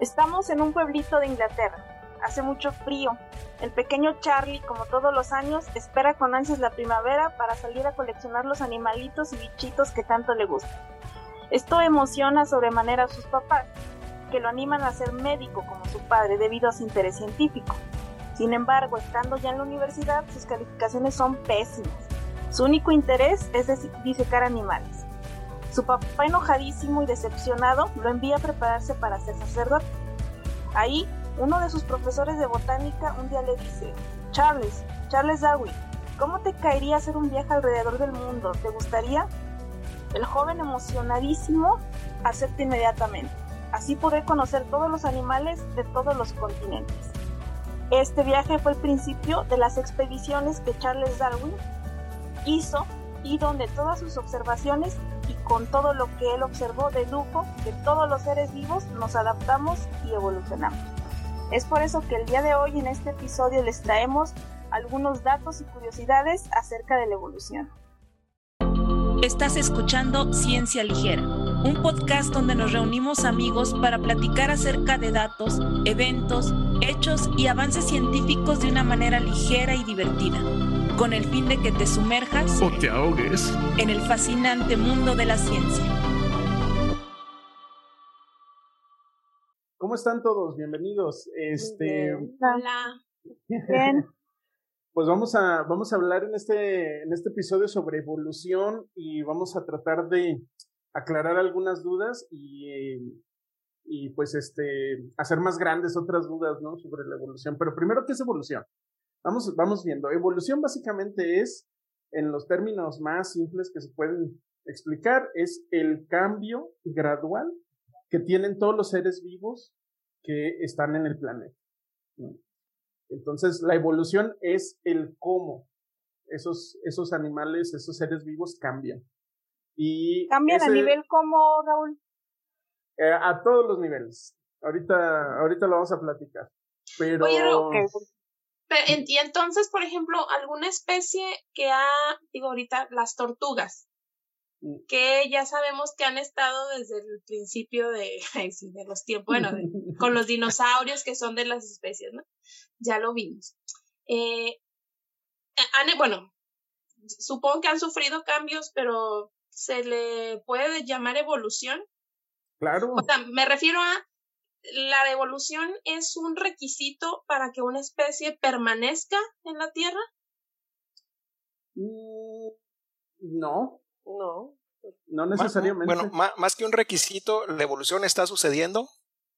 Estamos en un pueblito de Inglaterra. Hace mucho frío. El pequeño Charlie, como todos los años, espera con ansias la primavera para salir a coleccionar los animalitos y bichitos que tanto le gustan. Esto emociona sobremanera a sus papás, que lo animan a ser médico como su padre debido a su interés científico. Sin embargo, estando ya en la universidad, sus calificaciones son pésimas. Su único interés es disecar animales. Su papá, enojadísimo y decepcionado, lo envía a prepararse para ser sacerdote. Ahí, uno de sus profesores de botánica un día le dice, Charles, Charles Darwin, ¿cómo te caería hacer un viaje alrededor del mundo? ¿Te gustaría? El joven emocionadísimo acepta inmediatamente. Así podré conocer todos los animales de todos los continentes. Este viaje fue el principio de las expediciones que Charles Darwin hizo y donde todas sus observaciones con todo lo que él observó dedujo que todos los seres vivos nos adaptamos y evolucionamos. Es por eso que el día de hoy en este episodio les traemos algunos datos y curiosidades acerca de la evolución. Estás escuchando Ciencia Ligera, un podcast donde nos reunimos amigos para platicar acerca de datos, eventos, hechos y avances científicos de una manera ligera y divertida, con el fin de que te sumerjas o te ahogues en el fascinante mundo de la ciencia. ¿Cómo están todos? Bienvenidos. Este, Hola. Bien. Pues vamos a, vamos a hablar en este, en este episodio sobre evolución y vamos a tratar de aclarar algunas dudas y, y pues este, hacer más grandes otras dudas, ¿no? Sobre la evolución. Pero primero, ¿qué es evolución? Vamos, vamos viendo. Evolución básicamente es, en los términos más simples que se pueden explicar, es el cambio gradual que tienen todos los seres vivos que están en el planeta. Entonces, la evolución es el cómo esos, esos animales, esos seres vivos cambian. Y ¿Cambian a nivel cómo, Raúl? Eh, a todos los niveles. Ahorita, ahorita lo vamos a platicar. Pero... y entonces, por ejemplo, alguna especie que ha, digo ahorita, las tortugas, mm. que ya sabemos que han estado desde el principio de, de los tiempos, bueno, con los dinosaurios que son de las especies, ¿no? ya lo vimos. Eh, bueno, supongo que han sufrido cambios, pero ¿se le puede llamar evolución? Claro. O sea, me refiero a la evolución es un requisito para que una especie permanezca en la Tierra. Mm, no. No. No necesariamente. bueno, más que un requisito, la evolución está sucediendo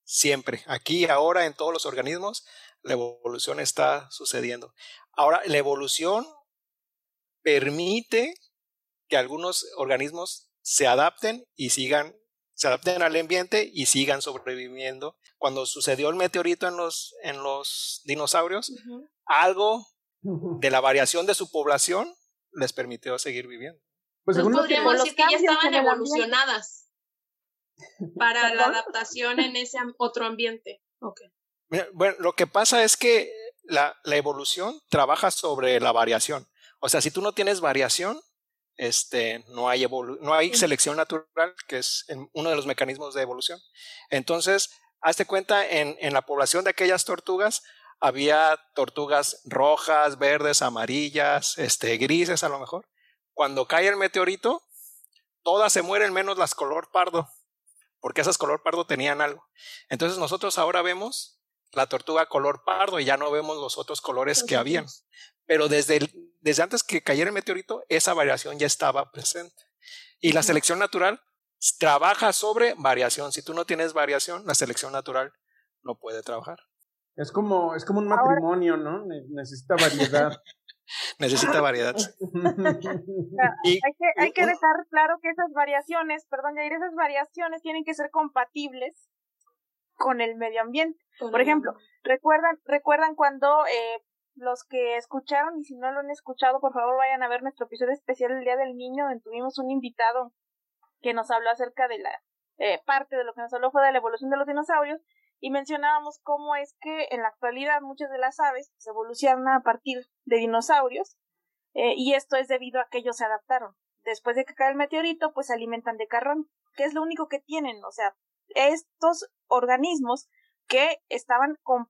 siempre, aquí, ahora, en todos los organismos la evolución está sucediendo. Ahora, la evolución permite que algunos organismos se adapten y sigan, se adapten al ambiente y sigan sobreviviendo. Cuando sucedió el meteorito en los, en los dinosaurios, algo de la variación de su población les permitió seguir viviendo. Pues podríamos decir que ya estaban evolucionadas para la adaptación en ese otro ambiente. Okay. Bueno, lo que pasa es que la, la, evolución trabaja sobre la variación. O sea, si tú no tienes variación, este, no, hay no hay selección natural, que es uno de los mecanismos de evolución. Entonces, hazte cuenta, en, en la población de aquellas tortugas, había tortugas rojas, verdes, amarillas, este, grises a lo mejor. Cuando cae el meteorito, todas se mueren menos las color pardo, porque esas color pardo tenían algo. Entonces nosotros ahora vemos la tortuga color pardo y ya no vemos los otros colores que habían. Pero desde, desde antes que cayera el meteorito, esa variación ya estaba presente. Y la selección natural trabaja sobre variación. Si tú no tienes variación, la selección natural no puede trabajar. Es como, es como un matrimonio, ¿no? Necesita variedad. Necesita variedad. hay, que, hay que dejar claro que esas variaciones, perdón, Jair, esas variaciones tienen que ser compatibles con el medio ambiente. Por ejemplo, recuerdan, recuerdan cuando eh, los que escucharon y si no lo han escuchado, por favor vayan a ver nuestro episodio especial el Día del Niño, donde tuvimos un invitado que nos habló acerca de la eh, parte de lo que nos habló fue de la evolución de los dinosaurios y mencionábamos cómo es que en la actualidad muchas de las aves se evolucionan a partir de dinosaurios eh, y esto es debido a que ellos se adaptaron. Después de que cae el meteorito, pues se alimentan de carbón, que es lo único que tienen, o sea, estos organismos que estaban con,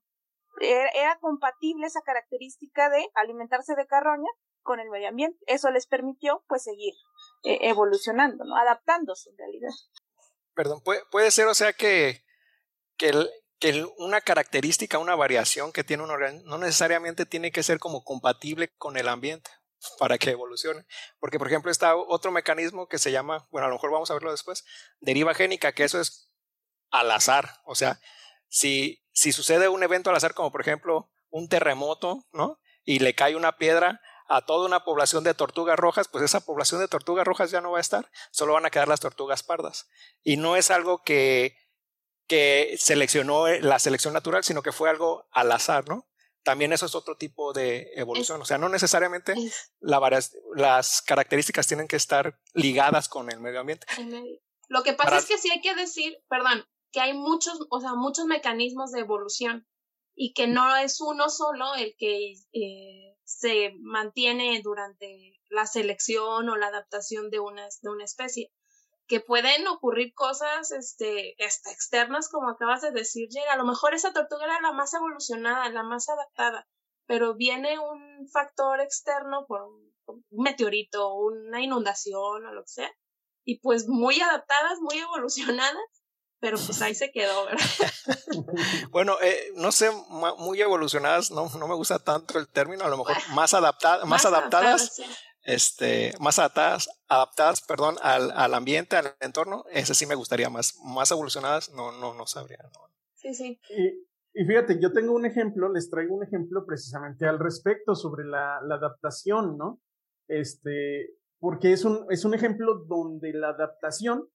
era, compatible esa característica de alimentarse de carroña con el medio ambiente. Eso les permitió pues seguir eh, evolucionando, ¿no? Adaptándose en realidad. Perdón, puede, ser, o sea, que, que una característica, una variación que tiene un organismo, no necesariamente tiene que ser como compatible con el ambiente para que evolucione. Porque, por ejemplo, está otro mecanismo que se llama, bueno, a lo mejor vamos a verlo después, deriva génica, que eso es al azar. O sea, si, si sucede un evento al azar, como por ejemplo un terremoto, ¿no? Y le cae una piedra a toda una población de tortugas rojas, pues esa población de tortugas rojas ya no va a estar, solo van a quedar las tortugas pardas. Y no es algo que, que seleccionó la selección natural, sino que fue algo al azar, ¿no? También eso es otro tipo de evolución. o sea, no necesariamente las características tienen que estar ligadas con el medio ambiente. Lo que pasa es que sí hay que decir, perdón, que hay muchos, o sea, muchos mecanismos de evolución y que no es uno solo el que eh, se mantiene durante la selección o la adaptación de una, de una especie. Que pueden ocurrir cosas este, externas, como acabas de decir, llega. A lo mejor esa tortuga era la más evolucionada, la más adaptada, pero viene un factor externo por un, meteorito, una inundación o lo que sea, y pues muy adaptadas, muy evolucionadas, pero pues ahí se quedó, ¿verdad? bueno, eh, no sé, muy evolucionadas, no, no me gusta tanto el término, a lo mejor más, adaptadas, más, adaptadas, este, más adaptadas, adaptadas, perdón, al, al, ambiente, al entorno, ese sí me gustaría más, más evolucionadas, no, no, no sabría. Sí, sí. Y, y, fíjate, yo tengo un ejemplo, les traigo un ejemplo precisamente al respecto sobre la, la adaptación, ¿no? Este, porque es un, es un ejemplo donde la adaptación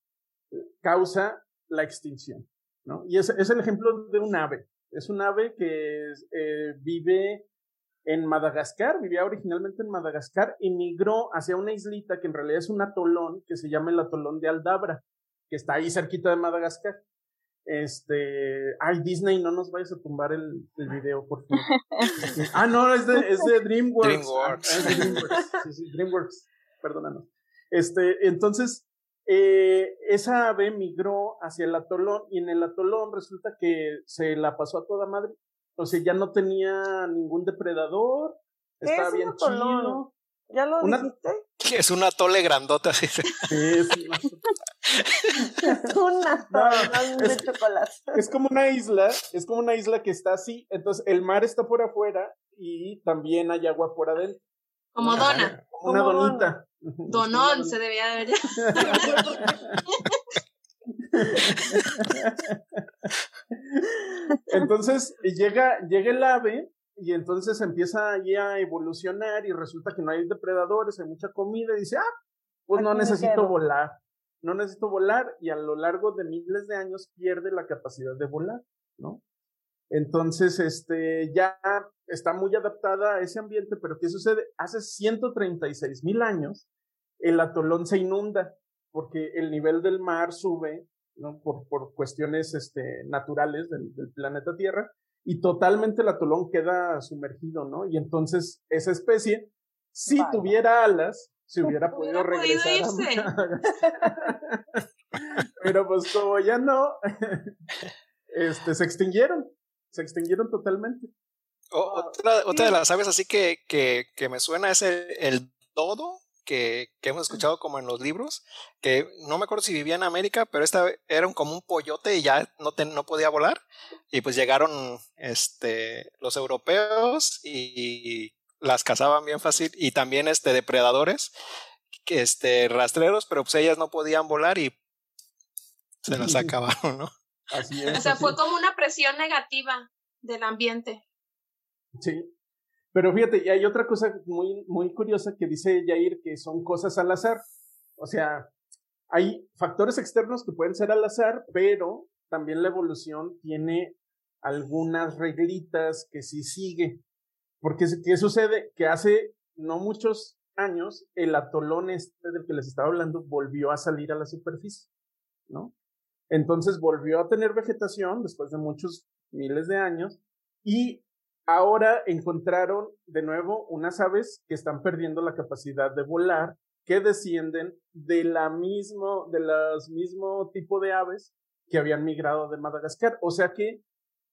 causa la extinción. ¿no? Y es, es el ejemplo de un ave. Es un ave que eh, vive en Madagascar, vivía originalmente en Madagascar y migró hacia una islita que en realidad es un atolón que se llama el atolón de Aldabra, que está ahí cerquita de Madagascar. Este, ay, Disney, no nos vayas a tumbar el, el video, por favor. ah, no, es de, es de DreamWorks. DreamWorks. Ah, es de DreamWorks. Sí, sí, DreamWorks, perdónanos. Este, entonces, eh, esa ave migró hacia el atolón y en el atolón resulta que se la pasó a toda madre. O sea, ya no tenía ningún depredador, estaba bien chido. ¿Ya lo dijiste? Es una tole grandota. Sí, es una. es, de chocolate. es como una isla, es como una isla que está así, entonces el mar está por afuera y también hay agua por adentro. Como dona. Como una donita. Donón se debía de ver. entonces llega, llega el ave y entonces empieza ahí a evolucionar y resulta que no hay depredadores, hay mucha comida y dice, ah, pues no necesito volar, no necesito volar y a lo largo de miles de años pierde la capacidad de volar, ¿no? Entonces, este, ya está muy adaptada a ese ambiente, pero ¿qué sucede? Hace 136 mil años, el atolón se inunda porque el nivel del mar sube, ¿no? Por, por cuestiones, este, naturales del, planeta Tierra y totalmente el atolón queda sumergido, ¿no? Y entonces esa especie, si tuviera alas, se hubiera podido regresar. pero pues como ya no, este, se extinguieron se extinguieron totalmente. otra, otra de las aves así que, que, que me suena es el, dodo, que, que, hemos escuchado como en los libros, que no me acuerdo si vivía en América, pero esta era como un pollote y ya no, no podía volar. Y pues llegaron este, los europeos y las cazaban bien fácil y también este, depredadores, este, rastreros, pero pues ellas no podían volar y se las acabaron, ¿no? Así es. O sea, fue como una presión negativa del ambiente. Sí. Pero fíjate, y hay otra cosa muy, muy curiosa que dice Jair, que son cosas al azar. O sea, hay factores externos que pueden ser al azar, pero también la evolución tiene algunas reglitas que sí sigue. Porque, ¿qué sucede? Que hace no muchos años, el atolón este del que les estaba hablando volvió a salir a la superficie, ¿no? Entonces volvió a tener vegetación después de muchos miles de años y ahora encontraron de nuevo unas aves que están perdiendo la capacidad de volar, que descienden de la mismo, de los mismo tipo de aves que habían migrado de Madagascar. O sea que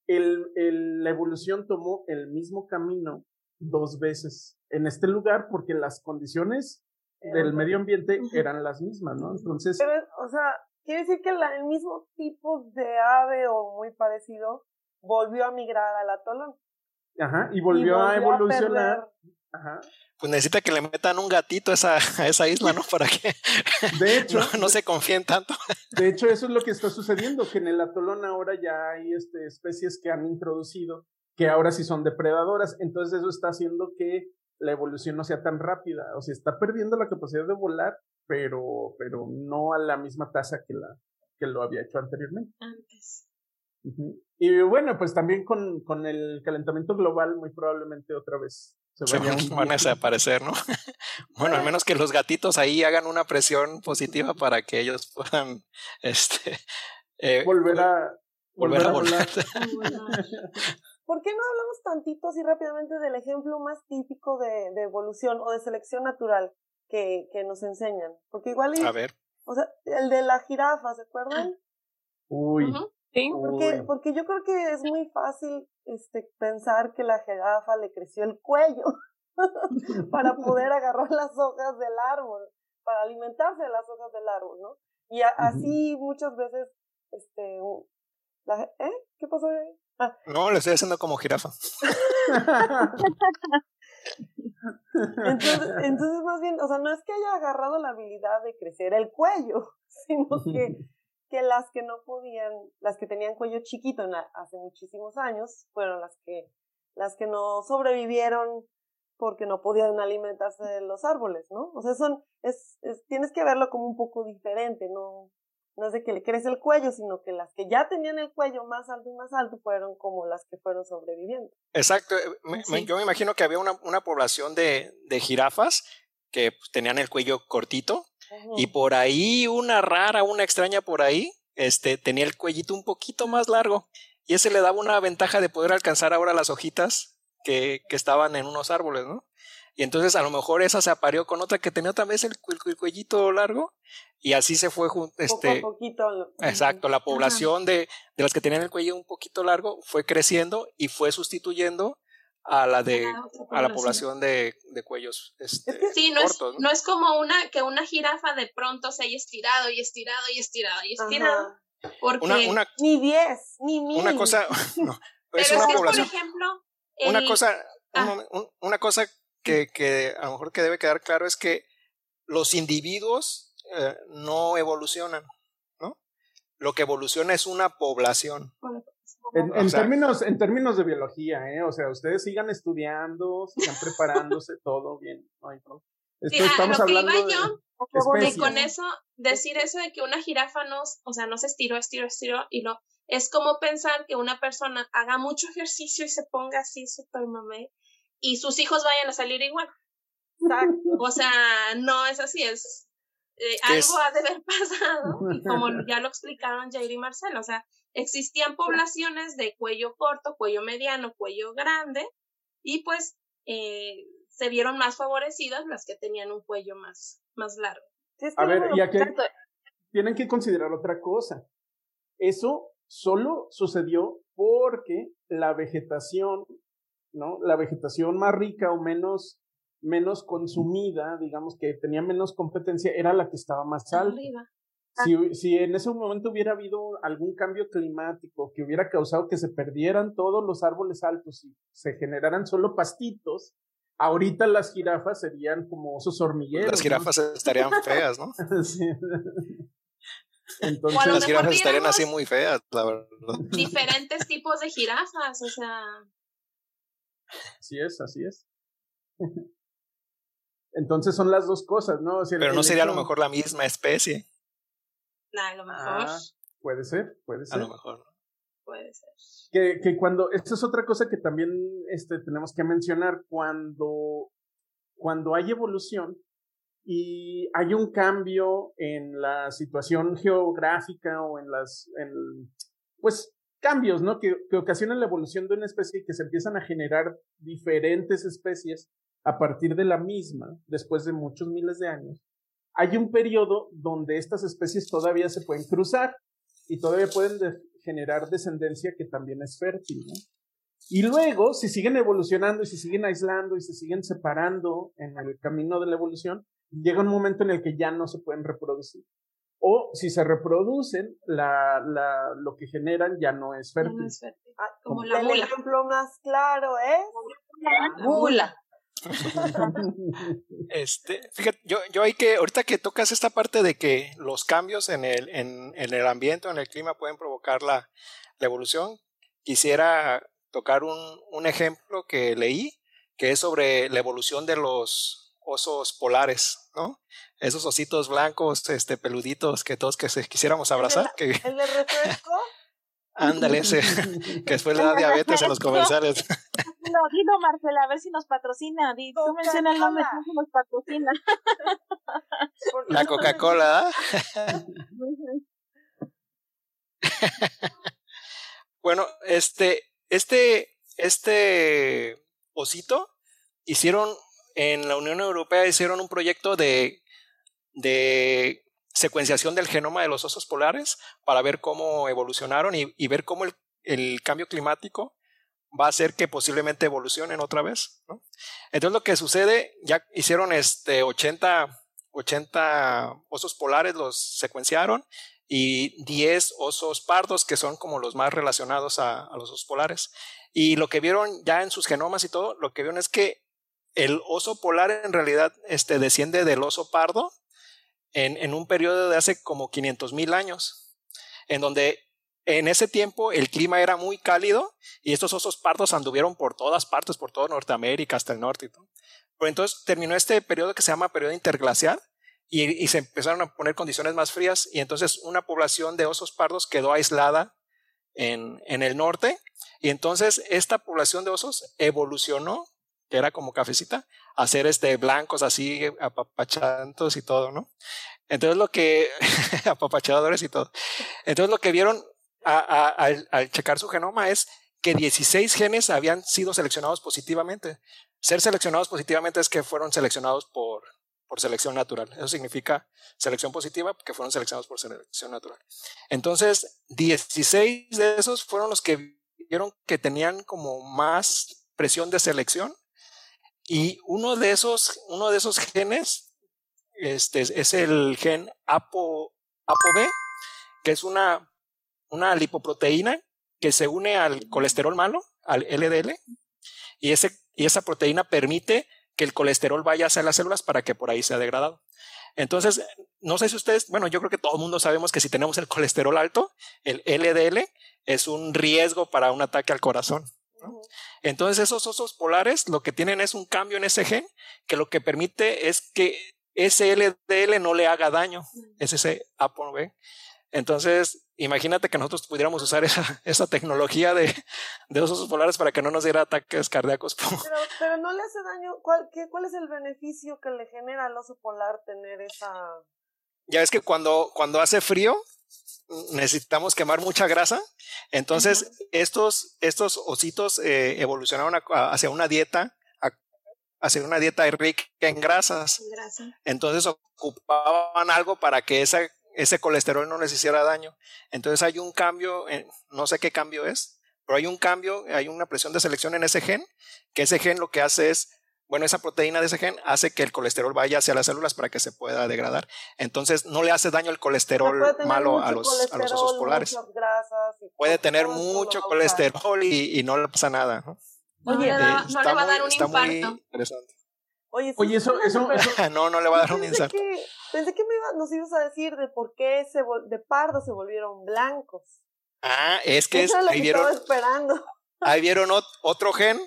el, el, la evolución tomó el mismo camino dos veces en este lugar porque las condiciones del medio ambiente eran las mismas, ¿no? Entonces... Pero, o sea, quiere decir que el mismo tipo de ave o muy parecido volvió a migrar al atolón. Ajá, y volvió, a evolucionar. Ajá. Pues necesita que le metan un gatito a esa, a esa isla, ¿no? Para que de hecho, no, se confíen tanto. De hecho, eso es lo que está sucediendo, que en el atolón ahora ya hay este, especies que han introducido, que ahora sí son depredadoras. Entonces eso está haciendo que la evolución no sea tan rápida. O sea, está perdiendo la capacidad de volar, pero, pero no a la misma tasa que, la, que lo había hecho anteriormente. Antes. Y bueno, pues también con, con el calentamiento global, muy probablemente otra vez se, van a desaparecer, ¿no? bueno, al menos que los gatitos ahí hagan una presión positiva para que ellos puedan este, eh, volver a volver, a, volar. ¿Por qué no hablamos tantito así rápidamente del ejemplo más típico de, de evolución o de selección natural que, que nos enseñan? Porque igual... a ver. O sea, el de la jirafa, ¿se acuerdan? Uy. Sí. Porque, porque yo creo que es muy fácil este, pensar que la jirafa le creció el cuello para poder agarrar las hojas del árbol, para alimentarse de las hojas del árbol, ¿no? Y así muchas veces, este, la, ¿eh? ¿Qué pasó ahí? Ah. No, le estoy haciendo como jirafa. entonces, entonces, más bien, o sea, no es que haya agarrado la habilidad de crecer el cuello, sino que que las que no podían, las que tenían cuello chiquito hace muchísimos años, fueron las que, las que no sobrevivieron porque no podían alimentarse de los árboles, ¿no? O sea, son, es, tienes que verlo como un poco diferente, no, no es de que le crece el cuello, sino que las que ya tenían el cuello más alto y más alto fueron como las que fueron sobreviviendo. Exacto, eh, yo me imagino que había una, una población de, de jirafas que tenían el cuello cortito y por ahí una rara, una extraña por ahí, este, tenía el cuellito un poquito más largo y ese le daba una ventaja de poder alcanzar ahora las hojitas que, que estaban en unos árboles, ¿no? Y entonces a lo mejor esa se apareó con otra que tenía otra vez el, cuellito largo y así se fue este poquito. exacto la población de, de las que tenían el cuello un poquito largo fue creciendo y fue sustituyendo a la de a la población de, de cuellos este, sí no es ¿no? es como una que una jirafa de pronto se haya estirado y estirado y estirado y estirado porque una, ni diez ni mil una cosa no, es Pero una es que, población por ejemplo una cosa ah. una cosa que, que a lo mejor que debe quedar claro es que los individuos eh, no evolucionan no lo que evoluciona es una población en, términos, en términos de biología, ¿eh? O sea, ustedes sigan estudiando, sigan preparándose, todo bien. No hay estamos hablando de y con eso, decir eso de que una jirafa no, o sea, no se estiró, estiró, estiró, y no, es como pensar que una persona haga mucho ejercicio y se ponga así súper mamé, y sus hijos vayan a salir igual. O sea, no es así, es eh, algo ha de haber pasado, y como ya lo explicaron Jair y Marcelo, o sea, existían poblaciones de cuello corto, cuello mediano, cuello grande, y pues eh, se vieron más favorecidas las que tenían un cuello más, más largo. A ver, y aquí tienen que considerar otra cosa. Eso solo sucedió porque la vegetación, ¿no? La vegetación más rica o menos, menos consumida, digamos que tenía menos competencia, era la que estaba más alta. Si, si, en ese momento hubiera habido algún cambio climático que hubiera causado que se perdieran todos los árboles altos y se generaran solo pastitos, ahorita las jirafas serían como osos hormigueros. Las jirafas estarían feas, ¿no? sí. Entonces, las jirafas estarían así muy feas, la verdad. Diferentes tipos de jirafas, o sea. Así es, así es. Entonces son las dos cosas, ¿no? Pero no sería a lo mejor la misma especie a lo mejor. Ah, puede ser, puede ser. A lo mejor. Puede ser. Que, que cuando, esta es otra cosa que también este, tenemos que mencionar, cuando, cuando hay evolución y hay un cambio en la situación geográfica o en las, en, pues, cambios, ¿no? Que, ocasionan la evolución de una especie y que se empiezan a generar diferentes especies a partir de la misma, después de muchos miles de años hay un periodo donde estas especies todavía se pueden cruzar y todavía pueden generar descendencia que también es fértil. Y luego, si siguen evolucionando y se siguen aislando y se siguen separando en el camino de la evolución, llega un momento en el que ya no se pueden reproducir. O si se reproducen, la, la, lo que generan ya no es fértil. No es fértil. Ah, como la el ejemplo más claro es la bula. este, fíjate, yo, yo hay que, ahorita que tocas esta parte de que los cambios en el, en, en el ambiente o en el clima pueden provocar la, la evolución, quisiera tocar un, un, ejemplo que leí, que es sobre la evolución de los osos polares, ¿no? Esos ositos blancos, este, peluditos que todos que se quisiéramos abrazar. ¿El, que... ¿el de refresco? Ándale, ese, que después le da diabetes en los comerciales. No, dilo Marcela, a ver si nos patrocina. Di, tú menciona el nombre, si nos patrocina. La Coca-Cola. bueno, este, este, este osito hicieron en la Unión Europea hicieron un proyecto de, de secuenciación del genoma de los osos polares para ver cómo evolucionaron y, ver cómo el, cambio climático va a hacer que posiblemente evolucionen otra vez. Entonces lo que sucede, ya hicieron este 80, 80 osos polares, los secuenciaron y 10 osos pardos que son como los más relacionados a los osos polares. Y lo que vieron ya en sus genomas y todo, lo que vieron es que el oso polar en realidad este, desciende del oso pardo en, un periodo de hace como 500 mil años, en donde en ese tiempo el clima era muy cálido y estos osos pardos anduvieron por todas partes, por toda Norteamérica hasta el norte. Pero entonces terminó este periodo que se llama periodo interglacial y, y, se empezaron a poner condiciones más frías y entonces una población de osos pardos quedó aislada en, en el norte y entonces esta población de osos evolucionó era como cafecita, hacer este blancos así, apapachantos y todo, ¿no? Entonces lo que, apapachadores y todo. Entonces lo que vieron al, checar su genoma es que 16 genes habían sido seleccionados positivamente. Ser seleccionados positivamente es que fueron seleccionados por, por selección natural. Eso significa selección positiva que fueron seleccionados por selección natural. Entonces, 16 de esos fueron los que vieron que tenían como más presión de selección y uno de esos, uno de esos genes este, es el gen APO, ApoB, que es una, una lipoproteína que se une al colesterol malo, al LDL, y, ese, y esa proteína permite que el colesterol vaya hacia las células para que por ahí sea degradado. Entonces, no sé si ustedes, bueno, yo creo que todo el mundo sabemos que si tenemos el colesterol alto, el LDL es un riesgo para un ataque al corazón. Entonces esos osos polares lo que tienen es un cambio en ese gen que lo que permite es que ese LDL no le haga daño, es ese ApoB. Entonces, imagínate que nosotros pudiéramos usar esa, esa tecnología de, de osos polares para que no nos diera ataques cardíacos. Pero, pero no le hace daño. ¿Cuál, qué, ¿Cuál es el beneficio que le genera al oso polar tener esa... Ya es que cuando, cuando hace frío, necesitamos quemar mucha grasa. Entonces, estos, estos ositos eh, evolucionaron hacia una dieta, hacia una dieta rica en grasas. Entonces, ocupaban algo para que esa, ese colesterol no les hiciera daño. Entonces, hay un cambio, no sé qué cambio es, pero hay un cambio, hay una presión de selección en ese gen, que ese gen lo que hace es bueno, esa proteína de ese gen hace que el colesterol vaya hacia las células para que se pueda degradar. Entonces, no le hace daño el colesterol malo a los, a los osos polares. puede tener mucho colesterol y, no le pasa nada. Oye, no, le va a dar un infarto. interesante. Oye, eso, eso, no, no le va a dar un infarto. pensé que me nos ibas a decir de por qué se de pardo se volvieron blancos. Ah, es que es, ahí vieron, esperando. Ahí vieron otro gen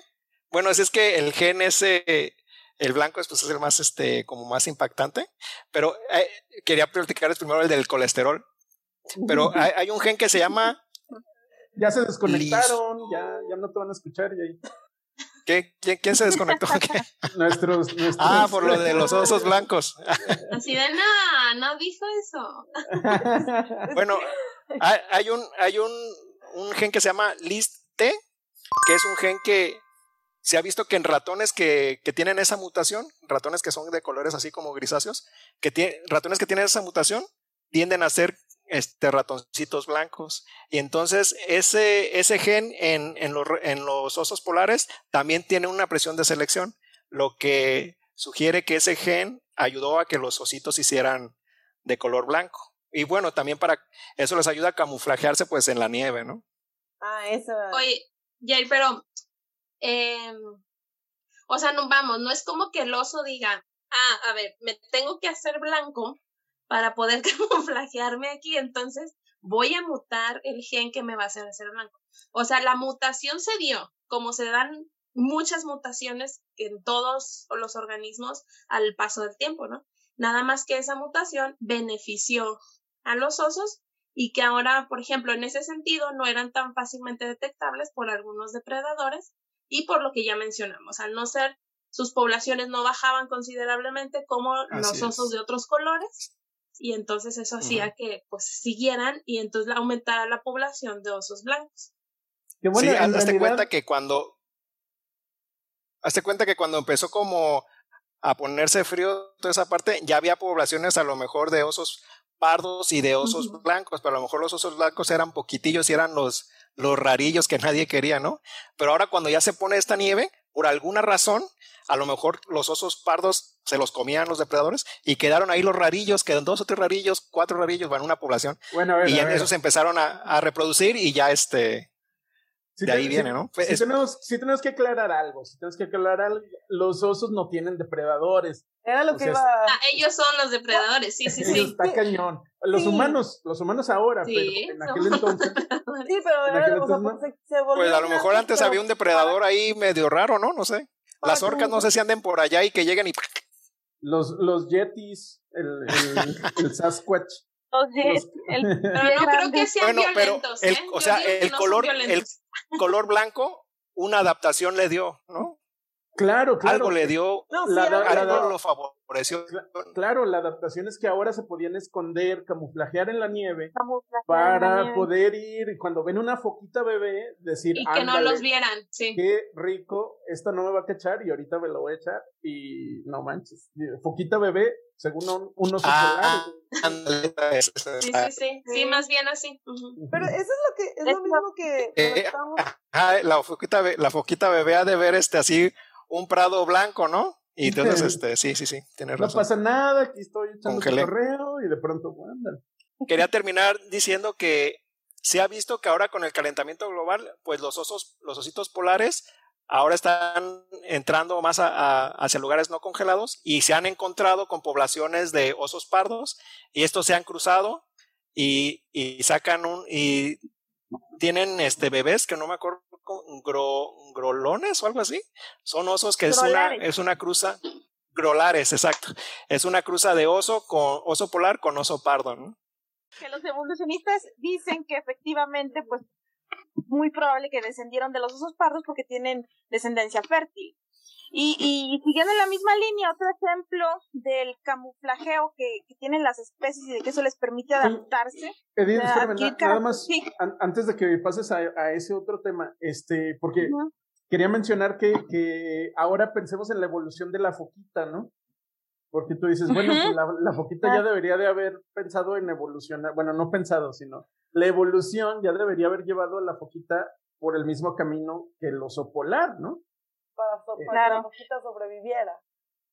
bueno, es, es que el gen ese, el blanco es, pues, es el más, este, como más impactante, pero eh, quería platicarles primero el del colesterol. Pero hay, un gen que se llama... Ya se desconectaron, ya, ya no te van a escuchar. Ya. ¿Qué? ¿Quién, ¿Quién, se desconectó? nuestros, nuestros, Ah, por lo de los osos blancos. Así de nada, no dijo eso. bueno, hay, hay, un, hay un, un gen que se llama LIST-T, que es un gen que se ha visto que en ratones que, que, tienen esa mutación, ratones que son de colores así como grisáceos, que ratones que tienen esa mutación tienden a ser este, ratoncitos blancos. Y entonces ese, ese gen en, en, en los osos polares también tiene una presión de selección, lo que sugiere que ese gen ayudó a que los ositos hicieran de color blanco. Y bueno, también para eso les ayuda a camuflajearse pues en la nieve, ¿no? Ah, eso. Oye, Jay, pero, eh, o sea, no vamos, no es como que el oso diga, ah, a ver, me tengo que hacer blanco para poder camuflajearme aquí, entonces voy a mutar el gen que me va a hacer hacer blanco. O sea, la mutación se dio, como se dan muchas mutaciones en todos los organismos al paso del tiempo, ¿no? Nada más que esa mutación benefició a los osos y que ahora, por ejemplo, en ese sentido no eran tan fácilmente detectables por algunos depredadores y por lo que ya mencionamos, al no ser sus poblaciones no bajaban considerablemente como los osos de otros colores y entonces eso hacía que pues siguieran y entonces aumentara la población de osos blancos. sí, hazte cuenta que cuando hazte cuenta que cuando empezó como a ponerse frío toda esa parte, ya había poblaciones a lo mejor de osos pardos y de osos blancos, pero a lo mejor los osos blancos eran poquitillos y eran los, los rarillos que nadie quería, ¿no? Pero ahora cuando ya se pone esta nieve, por alguna razón, a lo mejor los osos pardos se los comían los depredadores y quedaron ahí los rarillos, quedan dos o tres rarillos, cuatro rarillos, van una población. y ya esos empezaron a, a, reproducir y ya este, de ahí viene, ¿no? Si, tenemos, si tenemos que aclarar algo, si tenemos que aclarar algo, los osos no tienen depredadores. Era lo que iba. Ah, ellos son los depredadores, sí, sí, sí. Está cañón. Los humanos, los humanos ahora, pero en aquel entonces. sí, pero era, o sea, se, se Pues a lo mejor antes había un depredador ahí medio raro, ¿no? No sé. Las orcas no sé si anden por allá y que lleguen y. Los, los yetis, el, el, el Sasquatch. El, pero no creo que sean bueno, violentos, pero el, ¿eh? o sea, el color, el color blanco, una adaptación le dio, ¿no? Claro, claro. Algo le dio, no, la, algo lo favoreció. Claro, la adaptación es que ahora se podían esconder, camuflajear en la nieve para poder ir y cuando ven una foquita bebé decir, y que no los vieran, sí. Qué rico, esta no me va a cachar y ahorita me lo voy a echar y no manches, foquita bebé, según un, unos ah, sí, sí, sí, sí, más bien así. Pero eso es lo que es lo mismo que eh, la foquita la foquita bebé ha de ver este así un prado blanco, ¿no? Y entonces, este, sí, sí, sí, tienes razón. No pasa nada, aquí estoy echando correo y de pronto, bueno. Quería terminar diciendo que se ha visto que ahora con el calentamiento global, pues los osos, los ositos polares ahora están entrando más hacia lugares no congelados y se han encontrado con poblaciones de osos pardos y estos se han cruzado y, y sacan un y tienen este bebés que no me acuerdo gro, grolones o algo así. Son osos que es una, es una cruza, grolares, exacto. Es una cruza de oso con oso polar con oso pardo, ¿no? Que los evolucionistas dicen que efectivamente, pues, muy probable que descendieron de los osos pardos porque tienen descendencia fértil. Y, y siguiendo en la misma línea, otro ejemplo del camuflajeo que, que tienen las especies y de que eso les permite adaptarse. Edith, nada más, antes de que pases a, a, ese otro tema, este, porque quería mencionar que, que ahora pensemos en la evolución de la foquita, ¿no? Porque tú dices, bueno, pues la, la, foquita ya debería de haber pensado en evolucionar, bueno, no pensado, sino la evolución ya debería haber llevado a la foquita por el mismo camino que el oso polar, ¿no? Para, so, para que la foquita sobreviviera.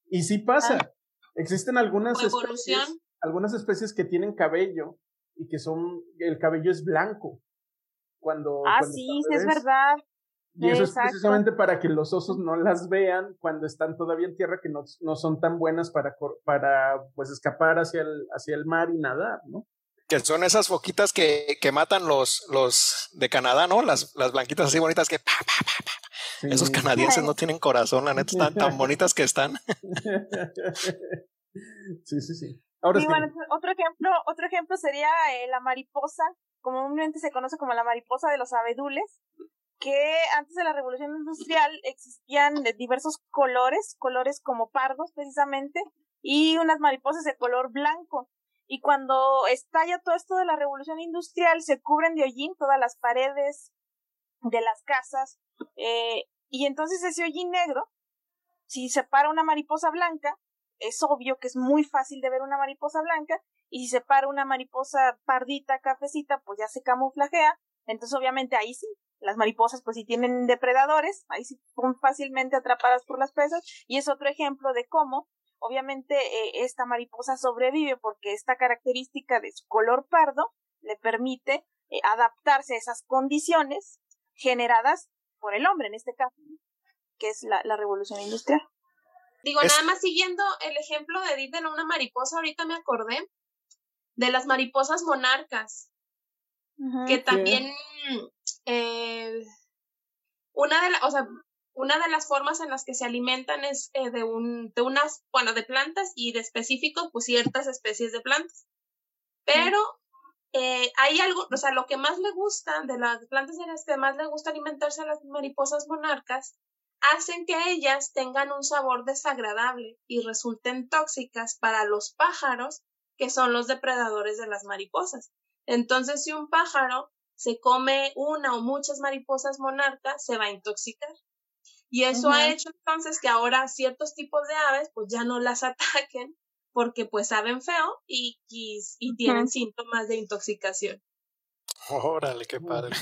Y sí pasa. Ah. Existen algunas especies, algunas especies que tienen cabello y que son, el cabello es blanco. Cuando, ah, sí, sí, es verdad. Y eso es precisamente para que los osos no las vean cuando están todavía en tierra, que no, no son tan buenas para, para pues escapar hacia el, hacia el mar y nadar, ¿no? Que son esas foquitas que, que matan los, los de Canadá, ¿no? Las, las blanquitas así bonitas que pa, pa, pa, esos canadienses no tienen corazón, la neta, están tan bonitas que están. sí, sí, sí. Ahora sí, bueno, otro ejemplo, otro ejemplo sería eh, la mariposa, comúnmente se conoce como la mariposa de los abedules, que antes de la revolución industrial existían de diversos colores, colores como pardos precisamente, y unas mariposas de color blanco. Y cuando estalla todo esto de la revolución industrial, se cubren de hollín todas las paredes de las casas, eh, y entonces ese hollín negro, si se para una mariposa blanca, es obvio que es muy fácil de ver una mariposa blanca, y si se para una mariposa pardita, cafecita, pues ya se camuflajea, entonces obviamente ahí sí, las mariposas pues si tienen depredadores, ahí sí son fácilmente atrapadas por las presas, y es otro ejemplo de cómo obviamente eh, esta mariposa sobrevive porque esta característica de su color pardo le permite eh, adaptarse a esas condiciones generadas por el hombre en este caso, que es la, la revolución industrial. Digo, nada más siguiendo el ejemplo de Edith de una mariposa, ahorita me acordé de las mariposas monarcas, que también eh, una de las, o sea, una de las formas en las que se alimentan es eh, de un, de unas, bueno, de plantas y de específicos, pues ciertas especies de plantas. Pero eh, hay algo, o sea, lo que más le gusta de las plantas en las que más le gusta alimentarse a las mariposas monarcas hacen que ellas tengan un sabor desagradable y resulten tóxicas para los pájaros, que son los depredadores de las mariposas. Entonces, si un pájaro se come una o muchas mariposas monarcas, se va a intoxicar. Y eso ha hecho entonces que ahora ciertos tipos de aves pues ya no las ataquen porque pues saben feo y, y, tienen síntomas de intoxicación. Órale, qué padre.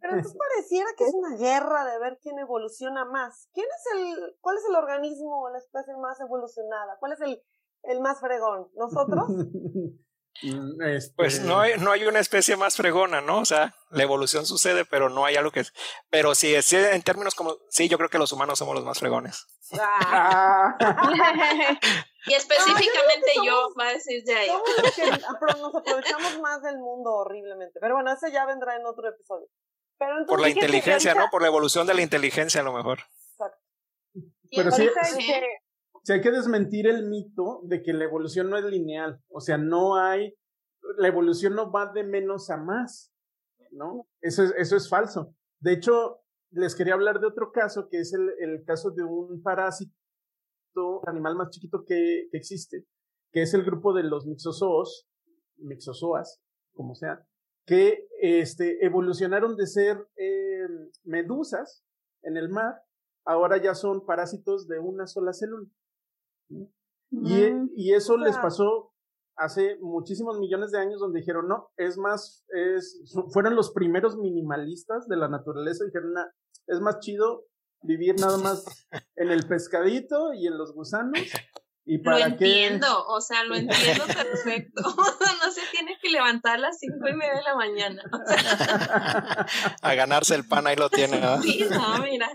Pero entonces pareciera que es una guerra de ver quién evoluciona más. ¿Quién es el, cuál es el organismo o la especie más evolucionada? ¿Cuál es el, el más fregón? ¿Nosotros? Mm, pues no hay, no hay una especie más fregona, ¿no? O sea, la evolución sucede, pero no hay algo que... Pero sí, es, en términos como... Sí, yo creo que los humanos somos los más fregones. Ah. y específicamente yo, va a decir ya. nos aprovechamos más del mundo horriblemente. Pero bueno, ese ya vendrá en otro episodio. Por la inteligencia, ¿no? Por la evolución de la inteligencia a lo mejor. Exacto. Pero sí, sí, hay que desmentir el mito de que la evolución no es lineal. O sea, no hay, la evolución no va de menos a más, ¿no? Eso es, eso es falso. De hecho, les quería hablar de otro caso, que es el, caso de un parásito, animal más chiquito que, existe, que es el grupo de los mixozoos, mixozoas, como sea, que este, evolucionaron de ser eh, medusas en el mar, ahora ya son parásitos de una sola célula. Y, y, eso les pasó hace muchísimos millones de años donde dijeron, no, es más, es, fueron los primeros minimalistas de la naturaleza, dijeron, es más chido vivir nada más en el pescadito y en los gusanos ¿Y para lo entiendo, o sea, lo entiendo perfecto. no se tiene que levantar a las cinco y media de la mañana. a ganarse el pan, ahí lo tiene. Sí, no, mira.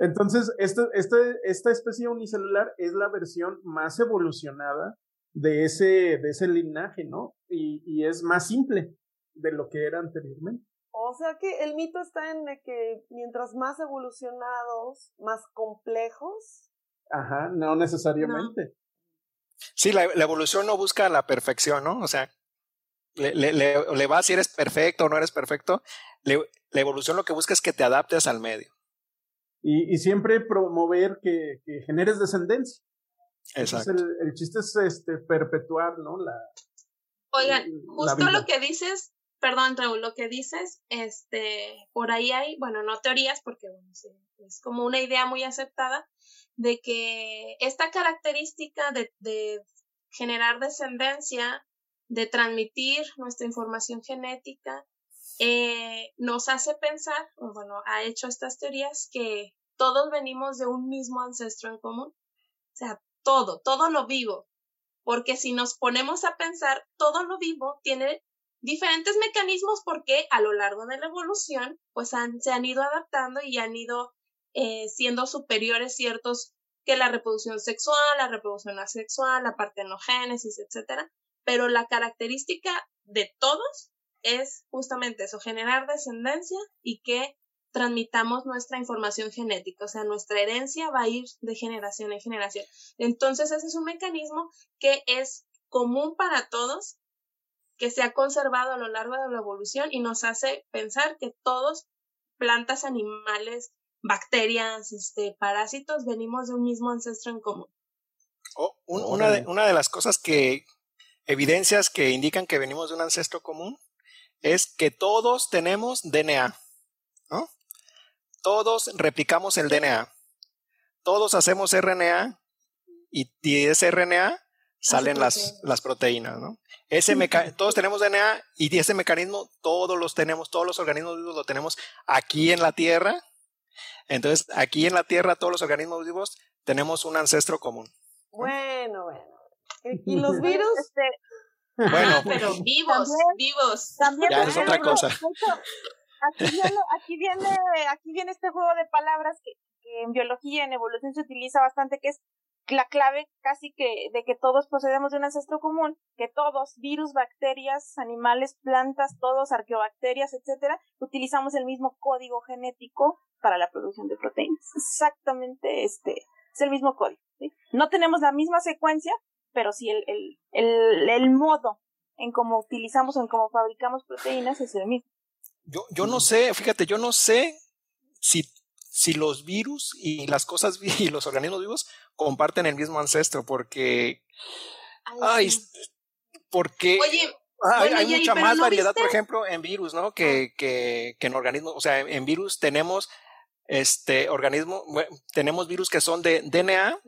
Entonces, esta, esta, esta especie unicelular es la versión más evolucionada de ese, de ese linaje, ¿no? Y, y es más simple de lo que era anteriormente. O sea que el mito está en que mientras más evolucionados, más complejos, Ajá, no necesariamente. Sí, la, evolución no busca la perfección, ¿no? O sea, le, le, le, va si eres perfecto o no eres perfecto. la evolución lo que busca es que te adaptes al medio. Y, y siempre promover que, que, generes descendencia. Exacto. El, el, chiste es este, perpetuar, ¿no? La, Oigan, justo lo que dices perdón, Raúl, lo que dices, este, por ahí hay, bueno, no teorías, porque es como una idea muy aceptada, de que esta característica de, de generar descendencia, de transmitir nuestra información genética, eh, nos hace pensar, bueno, ha hecho estas teorías que todos venimos de un mismo ancestro en común. O sea, todo, todo lo vivo. Porque si nos ponemos a pensar, todo lo vivo tiene diferentes mecanismos porque a lo largo de la evolución pues se han ido adaptando y han ido eh, siendo superiores ciertos que la reproducción sexual, la reproducción asexual, la partenogénesis, etcétera. Pero la característica de todos es justamente eso, generar descendencia y que transmitamos nuestra información genética, o sea, nuestra herencia va a ir de generación en generación. Entonces, ese es un mecanismo que es común para todos que se ha conservado a lo largo de la evolución y nos hace pensar que todos, plantas, animales, bacterias, este, parásitos, venimos de un mismo ancestro en común. Oh, una, de, una de las cosas que, evidencias que indican que venimos de un ancestro común, es que todos tenemos DNA, ¿no? Todos replicamos el DNA. Todos hacemos RNA y, y ese RNA salen las, las proteínas, ¿no? Ese todos tenemos DNA y ese mecanismo todos los tenemos, todos los organismos vivos lo tenemos aquí en la Tierra. Entonces, aquí en la Tierra, todos los organismos vivos tenemos un ancestro común. Bueno, bueno. ¿Y los virus? Este, bueno, pero vivos, vivos. También ya es otra cosa. Aquí viene, aquí viene, aquí viene este juego de palabras que, que en biología y en evolución se utiliza bastante, que es la clave casi que de que todos procedemos de un ancestro común, que todos, virus, bacterias, animales, plantas, todos, arqueobacterias, etcétera, utilizamos el mismo código genético para la producción de proteínas. Exactamente este, es el mismo código. No tenemos la misma secuencia, pero sí el, el, el, el modo en cómo utilizamos o en cómo fabricamos proteínas es el mismo. Yo, yo no sé, fíjate, yo no sé si si los virus y las cosas y los organismos vivos comparten el mismo ancestro, porque. Ay, porque. Oye, hay, mucha más variedad, por ejemplo, en virus, ¿no? Que, que, que en organismos. O sea, en, virus tenemos este organismo, tenemos virus que son de DNA,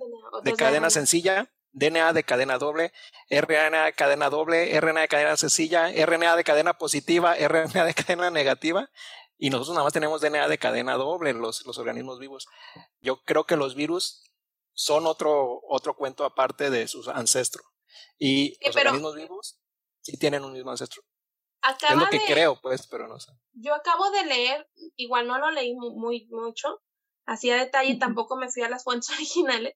de cadena sencilla, DNA de cadena doble, RNA de cadena doble, RNA de cadena sencilla, RNA de cadena positiva, RNA de cadena negativa, y nosotros nada más tenemos DNA de cadena doble, los, los organismos vivos. Yo creo que los virus son otro, otro cuento aparte de sus ancestros. Y los organismos vivos sí tienen un mismo ancestro. es lo que creo, pues, pero no sé. Yo acabo de leer, igual no lo leí muy, mucho, así a detalle, tampoco me fui a las fuentes originales,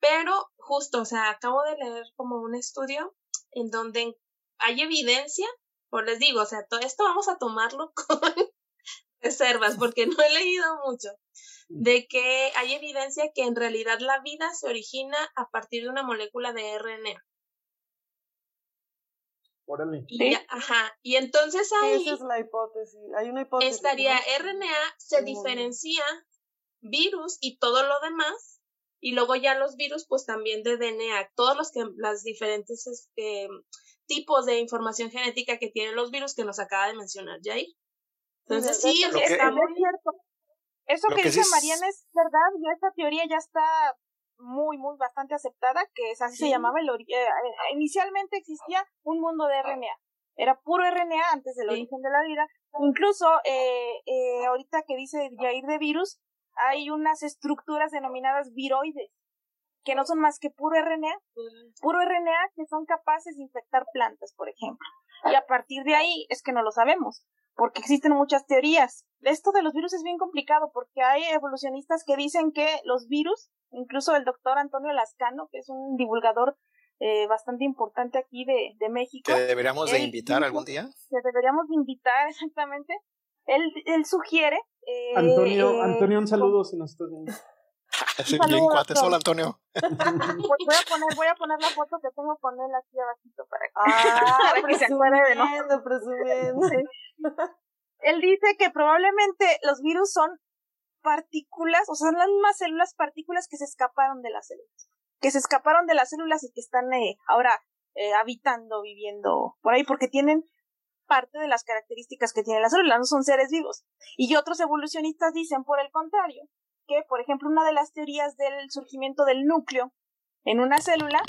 pero justo, o sea, acabo de leer como un estudio en donde hay evidencia, pues les digo, o sea, todo esto vamos a tomarlo con reservas, porque no he leído mucho, de que hay evidencia que en realidad la vida se origina a partir de una molécula de RNA. Y, ajá, y entonces ahí esa es la hipótesis. Hay una hipótesis. Estaría RNA, se diferencia virus y todo lo demás, y luego ya los virus, pues también de DNA, todos los que, las diferentes este, tipos de información genética que tienen los virus que nos acaba de mencionar Jair. Entonces sí, es muy cierto. Eso que, dice Mariana es verdad, y esta teoría ya está muy, muy bastante aceptada, que es así se llamaba el origen. Eh, eh, inicialmente existía un mundo de RNA. Era puro RNA antes del origen de la vida. Incluso, eh, eh, ahorita que dice Jair de virus, hay unas estructuras denominadas viroides, que no son más que puro RNA, puro RNA que son capaces de infectar plantas, por ejemplo. Y a partir de ahí es que no lo sabemos porque existen muchas teorías. Esto de los virus es bien complicado porque hay evolucionistas que dicen que los virus, incluso el doctor Antonio Lascano, que es un divulgador eh, bastante importante aquí de, de México. Que deberíamos de invitar algún día. Que deberíamos de invitar, exactamente. Él, él sugiere... Eh, Antonio, eh, Antonio, un saludo si nos estás viendo. Sí, bien cuates, hola Antonio. Pues voy a poner, voy a poner la foto que tengo con él aquí abajito para que, ah, para que se acuerde de nosotros. Presumiendo. Él dice que probablemente los virus son partículas, o sea, son las mismas células partículas que se escaparon de las células, que se escaparon de las células y que están eh, ahora eh, habitando, viviendo por ahí, porque tienen parte de las características que tiene la célula, no son seres vivos. Y otros evolucionistas dicen, por el contrario, que, por ejemplo, una de las teorías del surgimiento del núcleo en una célula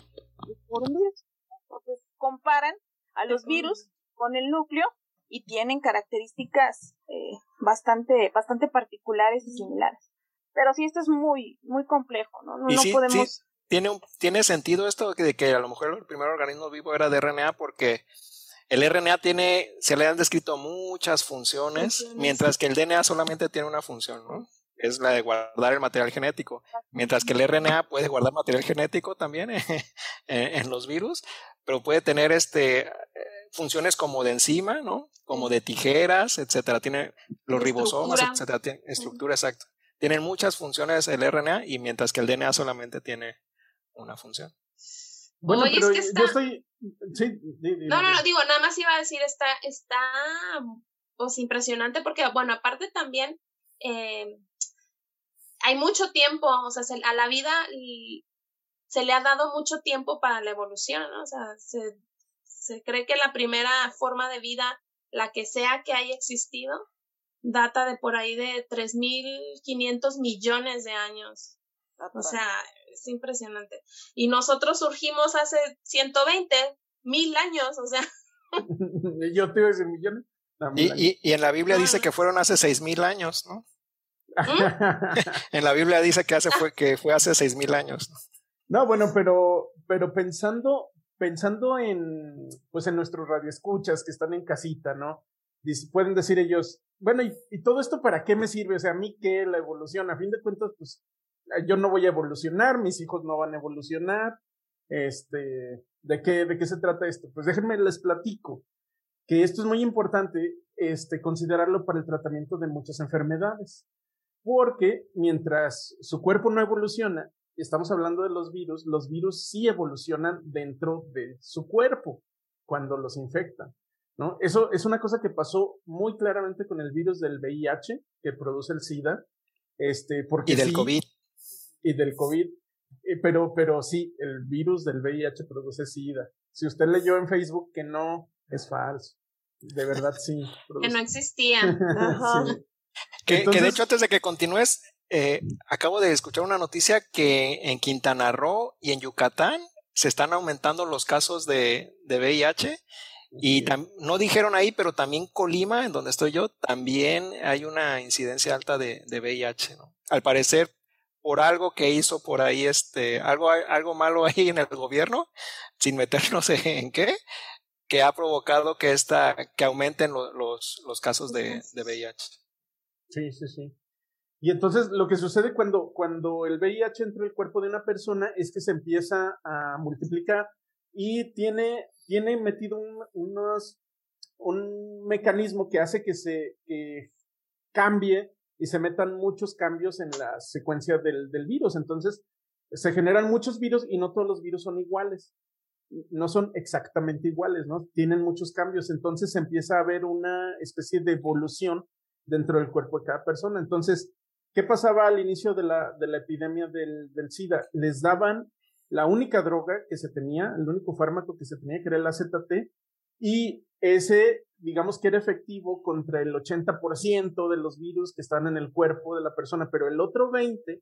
es por un virus. Entonces comparan a los virus con el núcleo y tienen características eh, bastante, bastante particulares y similares. Pero sí, esto es muy, muy complejo, ¿no? No, podemos. tiene, tiene sentido esto de que a lo mejor el primer organismo vivo era de RNA porque el RNA tiene, se le han descrito muchas funciones, mientras que el DNA solamente tiene una función, ¿no? Es la de guardar el material genético. Mientras que el RNA puede guardar material genético también en, los virus, pero puede tener este funciones como de enzima, ¿no? Como de tijeras, etcétera. Tiene los ribosomas, etcétera. Tiene estructura, exacta. Tienen muchas funciones el RNA y mientras que el DNA solamente tiene una función. Bueno, pero yo estoy... Sí, no, no, no, digo, nada más iba a decir, está, está pues impresionante porque, bueno, aparte también eh, hay mucho tiempo, o sea, a la vida se le ha dado mucho tiempo para la evolución, ¿no? O sea, se se cree que la primera forma de vida, la que sea que haya existido, data de por ahí de 3.500 millones de años. O sea, es impresionante. Y nosotros surgimos hace 120, mil años, o sea. Yo te iba a decir millones. y, y, en la Biblia dice que fueron hace seis mil años, ¿no? en la Biblia dice que hace fue que fue hace seis mil años. No, bueno, pero pero pensando pensando en pues en nuestros radioescuchas que están en casita, ¿no? pueden decir ellos, bueno, ¿y, todo esto para qué me sirve? O sea, a mí qué la evolución, a fin de cuentas, pues yo no voy a evolucionar, mis hijos no van a evolucionar, este, ¿de qué, de qué se trata esto? Pues déjenme les platico que esto es muy importante, este, considerarlo para el tratamiento de muchas enfermedades, porque mientras su cuerpo no evoluciona, estamos hablando de los virus, los virus sí evolucionan dentro de su cuerpo cuando los infectan. ¿no? Eso es una cosa que pasó muy claramente con el virus del VIH que produce el SIDA. Este, porque y del COVID. Y del COVID. Eh, pero, pero sí, el virus del VIH produce SIDA. Si usted leyó en Facebook que no, es falso. De verdad sí. Que no existía. que, que, de hecho, antes de que continúes, eh, acabo de escuchar una noticia que en Quintana Roo y en Yucatán se están aumentando los casos de, de VIH y no dijeron ahí, pero también Colima, en donde estoy yo, también hay una incidencia alta de, de VIH, ¿no? Al parecer, por algo que hizo por ahí, este, algo, algo malo ahí en el gobierno, sin meternos en qué, que ha provocado que esta, que aumenten los, los casos de, de VIH. Sí, sí, sí. Y entonces lo que sucede cuando, cuando el VIH entra en el cuerpo de una persona es que se empieza a multiplicar y tiene, tiene metido un, unos, un mecanismo que hace que se que cambie y se metan muchos cambios en la secuencia del, del virus. Entonces, se generan muchos virus y no todos los virus son iguales. No son exactamente iguales, ¿no? Tienen muchos cambios. Entonces empieza a ver una especie de evolución dentro del cuerpo de cada persona. Entonces, ¿qué pasaba al inicio de la, de la epidemia del, del SIDA? Les daban la única droga que se tenía, el único fármaco que se tenía, que era el AZT, y ese, digamos que era efectivo contra el 80% de los virus que están en el cuerpo de la persona, pero el otro 20%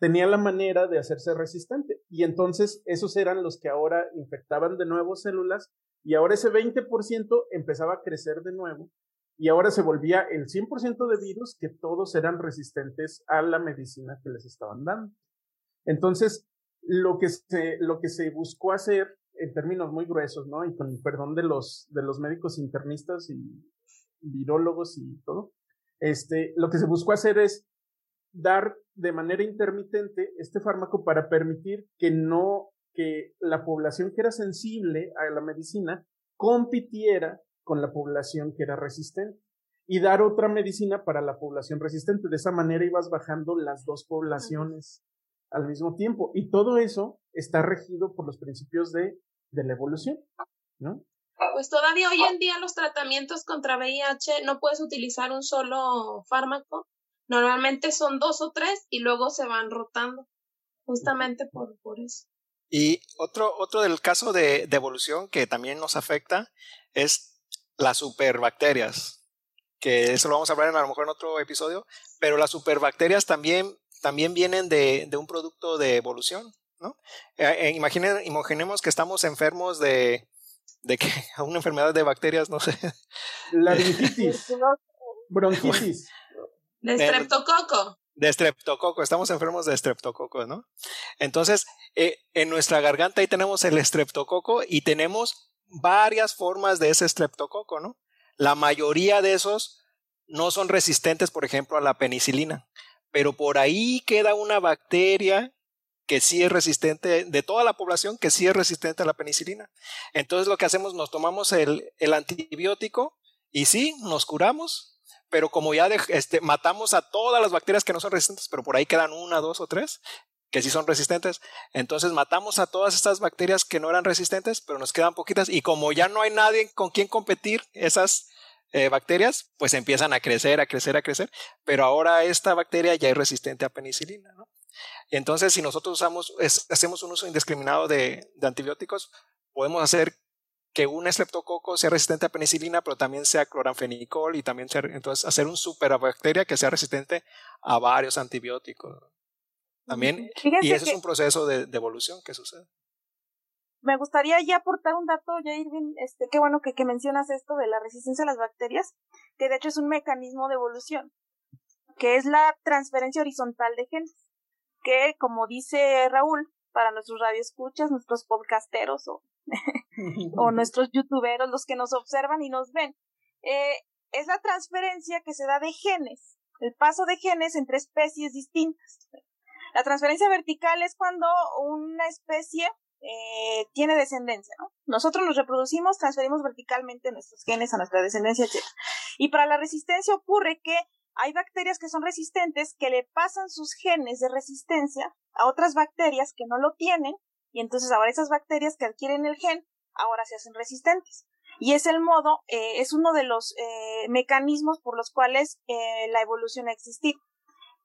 tenía la manera de hacerse resistente. Y entonces esos eran los que ahora infectaban de nuevo células y ahora ese 20% empezaba a crecer de nuevo y ahora se volvía el 100% de virus que todos eran resistentes a la medicina que les estaban dando. Entonces, lo que se, lo que se buscó hacer en términos muy gruesos, ¿no? Y con perdón de los, de los médicos internistas y virólogos y todo, este, lo que se buscó hacer es dar de manera intermitente este fármaco para permitir que no, que la población que era sensible a la medicina compitiera con la población que era resistente y dar otra medicina para la población resistente. De esa manera ibas bajando las dos poblaciones al mismo tiempo. Y todo eso está regido por los principios de, de la evolución, ¿no? Pues todavía hoy en día los tratamientos contra VIH no puedes utilizar un solo fármaco. Normalmente son dos o tres y luego se van rotando, justamente por, por eso. Y otro, otro del caso de, de evolución que también nos afecta es las superbacterias, que eso lo vamos a hablar en, a lo mejor en otro episodio, pero las superbacterias también también vienen de, de un producto de evolución, ¿no? Eh, eh imaginemos que estamos enfermos de, de que una enfermedad de bacterias, no sé. Laringitis, bronquitis. De estreptococo. De estreptococo, estamos enfermos de estreptococo, ¿no? Entonces, eh, en nuestra garganta ahí tenemos el estreptococo y tenemos varias formas de ese estreptococo, ¿no? La mayoría de esos no son resistentes, por ejemplo, a la penicilina pero por ahí queda una bacteria que sí es resistente, de toda la población que sí es resistente a la penicilina. Entonces lo que hacemos, nos tomamos el, el antibiótico y sí, nos curamos, pero como ya este, matamos a todas las bacterias que no son resistentes, pero por ahí quedan una, dos o tres que sí son resistentes, entonces matamos a todas estas bacterias que no eran resistentes, pero nos quedan poquitas y como ya no hay nadie con quien competir esas eh, bacterias, pues empiezan a crecer, a crecer, a crecer, pero ahora esta bacteria ya es resistente a penicilina, ¿no? Entonces, si nosotros usamos, hacemos un uso indiscriminado de, antibióticos, podemos hacer que un estreptococo sea resistente a penicilina, pero también sea cloranfenicol y también entonces hacer un superbacteria que sea resistente a varios antibióticos. También, y ese es un proceso de, evolución que sucede. Me gustaría ya aportar un dato, ya Irving, este, qué bueno que, que mencionas esto de la resistencia a las bacterias, que de hecho es un mecanismo de evolución, que es la transferencia horizontal de genes, que como dice Raúl, para nuestros radioescuchas, nuestros podcasteros o, o nuestros youtuberos, los que nos observan y nos ven, eh, es la transferencia que se da de genes, el paso de genes entre especies distintas. La transferencia vertical es cuando una especie eh, tiene descendencia, ¿no? Nosotros nos reproducimos, transferimos verticalmente nuestros genes a nuestra descendencia, etc. Y para la resistencia ocurre que hay bacterias que son resistentes que le pasan sus genes de resistencia a otras bacterias que no lo tienen y entonces ahora esas bacterias que adquieren el gen ahora se hacen resistentes. Y es el modo, eh, es uno de los eh, mecanismos por los cuales eh, la evolución ha existido.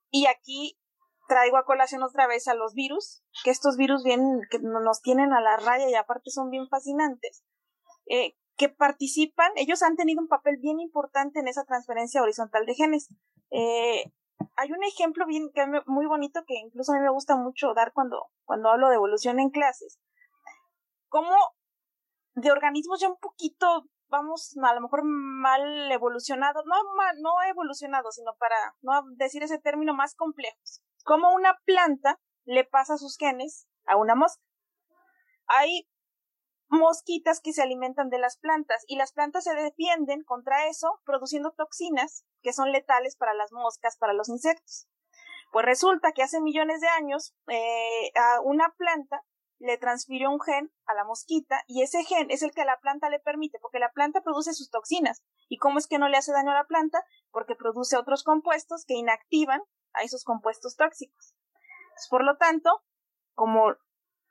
Y aquí traigo a colación otra vez a los virus, que estos virus bien, que nos tienen a la raya y aparte son bien fascinantes, que participan, ellos han tenido un papel bien importante en esa transferencia horizontal de genes. hay un ejemplo bien, muy bonito que incluso a mí me gusta mucho dar cuando, cuando hablo de evolución en clases. Cómo de organismos ya un poquito, vamos, a lo mejor mal evolucionados, no, no evolucionados, sino para no decir ese término más complejos. Como una planta le pasa sus genes a una mosca. Hay mosquitas que se alimentan de las plantas y las plantas se defienden contra eso produciendo toxinas que son letales para las moscas, para los insectos. Pues resulta que hace millones de años eh, a una planta le transfirió un gen a la mosquita y ese gen es el que a la planta le permite, porque la planta produce sus toxinas. ¿Y cómo es que no le hace daño a la planta? Porque produce otros compuestos que inactivan a esos compuestos tóxicos. por lo tanto, como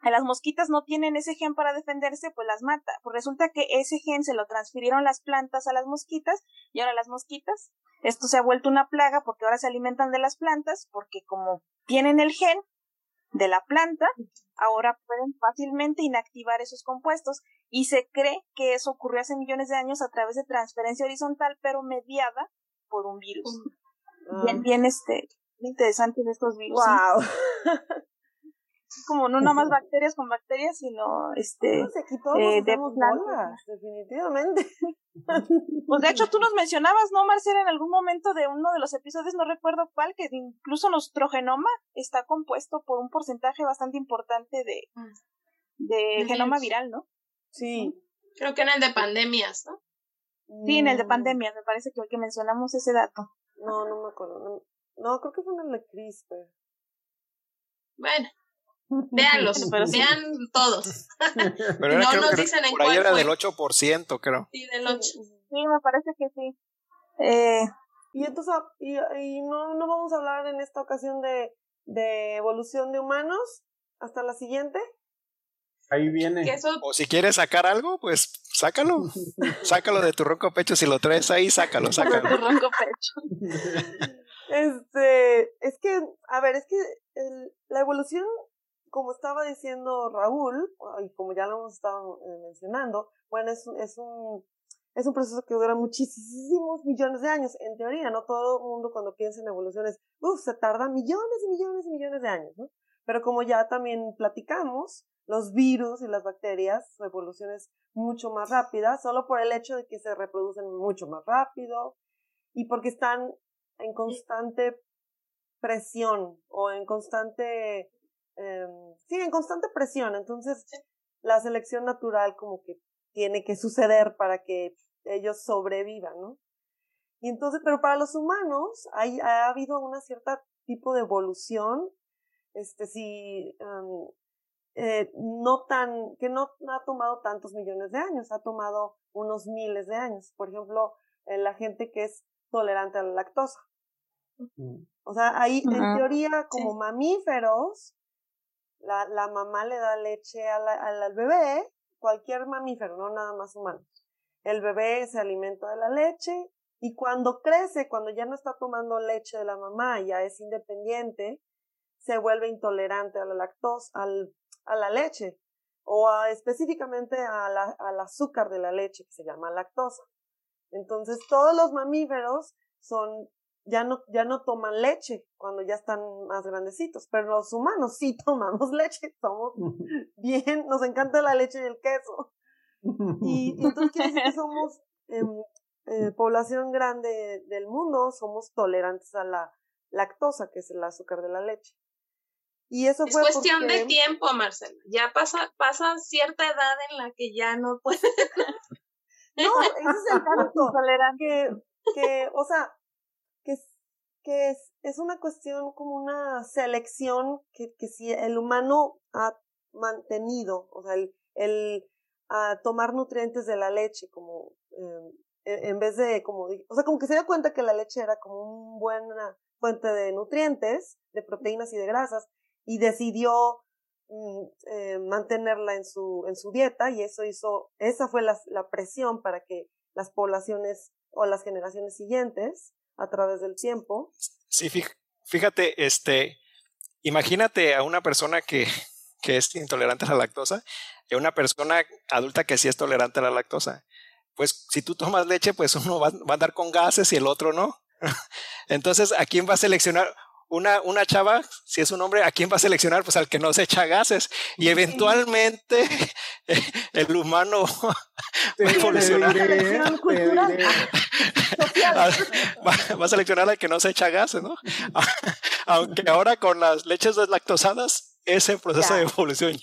las mosquitas no tienen ese gen para defenderse, pues las mata. Pues resulta que ese gen se lo transfirieron las plantas a las mosquitas y ahora las mosquitas, esto se ha vuelto una plaga porque ahora se alimentan de las plantas porque como tienen el gen, de la planta, ahora pueden fácilmente inactivar esos compuestos y se cree que eso ocurrió hace millones de años a través de transferencia horizontal, pero mediada por un virus. Bien, bien este, interesante de estos virus. Wow. como no nada más bacterias con bacterias, sino este eh, de plantas. definitivamente. Pues de hecho tú nos mencionabas, ¿no, Marcela, en algún momento de uno de los episodios, no recuerdo cuál, que incluso nuestro genoma está compuesto por un porcentaje bastante importante de, mm. de genoma viral, ¿no? Sí. Creo que en el de pandemias, ¿no? Sí, en el de mm. pandemias, me parece que, que mencionamos ese dato. No, no me acuerdo. No, creo que fue en el de CRISPR. Bueno, Veanlos, pero vean todos. Pero no nos dicen en por ahí era del 8%, creo. Sí, del 8. Sí, me parece que sí. Eh, y entonces, y, y, no, no vamos a hablar en esta ocasión de, de evolución de humanos. Hasta la siguiente. Ahí viene. O si quieres sacar algo, pues sácalo. sácalo de tu ronco pecho. Si lo traes ahí, sácalo, sácalo. De tu ronco pecho. Este, es que, a ver, es que el, la evolución como estaba diciendo Raúl, y como ya lo hemos estado eh, mencionando, bueno, es, es, un, es un proceso que dura muchísimos millones de años. En teoría, no todo el mundo cuando piensa en evoluciones, uff, se tarda millones y millones y millones de años, ¿no? Pero como ya también platicamos, los virus y las bacterias, su evolución es mucho más rápida, solo por el hecho de que se reproducen mucho más rápido y porque están en constante presión o en constante eh, sí, en constante presión. Entonces, la selección natural como que tiene que suceder para que ellos sobrevivan, ¿no? Y entonces, pero para los humanos hay, ha habido una cierta tipo de evolución, este, sí, eh, no tan, que no ha tomado tantos millones de años, ha tomado unos miles de años. Por ejemplo, la gente que es tolerante a la lactosa. O sea, ahí, en teoría, como mamíferos, la, la mamá le da leche al bebé, cualquier mamífero, no nada más humano. El bebé se alimenta de la leche y cuando crece, cuando ya no está tomando leche de la mamá, ya es independiente, se vuelve intolerante a la lactosa, al, a la leche o específicamente a la, al azúcar de la leche que se llama lactosa. Entonces todos los mamíferos son ya no, ya no toman leche cuando ya están más grandecitos, pero los humanos sí tomamos leche, somos bien, nos encanta la leche y el queso. Y, entonces quiere decir que somos em, eh, población grande del mundo, somos tolerantes a la lactosa, que es el azúcar de la leche. Y eso es cuestión de tiempo, Marcela. Ya pasa, pasa cierta edad en la que ya no puede. no, ese es el punto. que, que, o sea, que es, es una cuestión como una selección que, que si el humano ha mantenido, o sea, el, el a tomar nutrientes de la leche como em, e, en vez de como o sea como que se dio cuenta que la leche era como una buena fuente de nutrientes de proteínas y de grasas y decidió mm, eh, mantenerla en su en su dieta y eso hizo esa fue la, la presión para que las poblaciones o las generaciones siguientes a través del tiempo sí fíjate este imagínate a una persona que que es intolerante a la lactosa y a una persona adulta que sí es tolerante a la lactosa. Pues si tú tomas leche, pues uno va, a andar con gases y el otro no. Entonces, ¿a quién va a seleccionar? Una, una chava, si es un hombre, ¿a quién va a seleccionar? Pues al que no se echa gases. Y eventualmente el humano va a evolucionar. Va, a seleccionar al que no se echa gases, ¿no? Aunque ahora con las leches deslactosadas ese proceso de evolución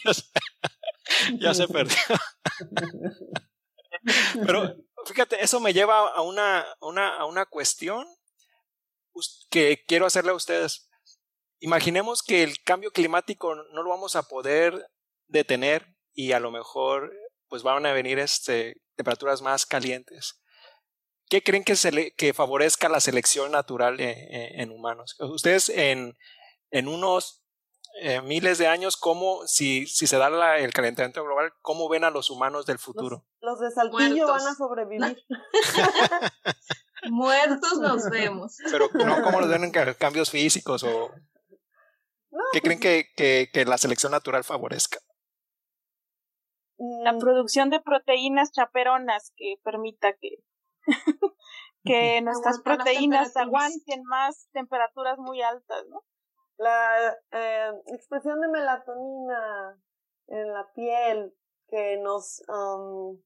ya, se perdió. Pero fíjate, eso me lleva a una, una, a una cuestión que quiero hacerle a ustedes. Imaginemos que el cambio climático no lo vamos a poder detener y a lo mejor pues van a venir este, temperaturas más calientes. ¿Qué creen que, se que favorezca la selección natural en, en humanos? Ustedes en, en unos eh, miles de años, cómo, si, si se da el calentamiento global, cómo ven a los humanos del futuro. Los, de Saltillo van a sobrevivir. Muertos nos vemos. Pero no como los ven en cambios físicos o... ¿Qué creen pues que, que, la selección natural favorezca? La mm. producción de proteínas chaperonas que permita que, que nuestras proteínas aguanten más temperaturas muy altas, ¿no? La eh, expresión de melatonina en la piel que nos... Um...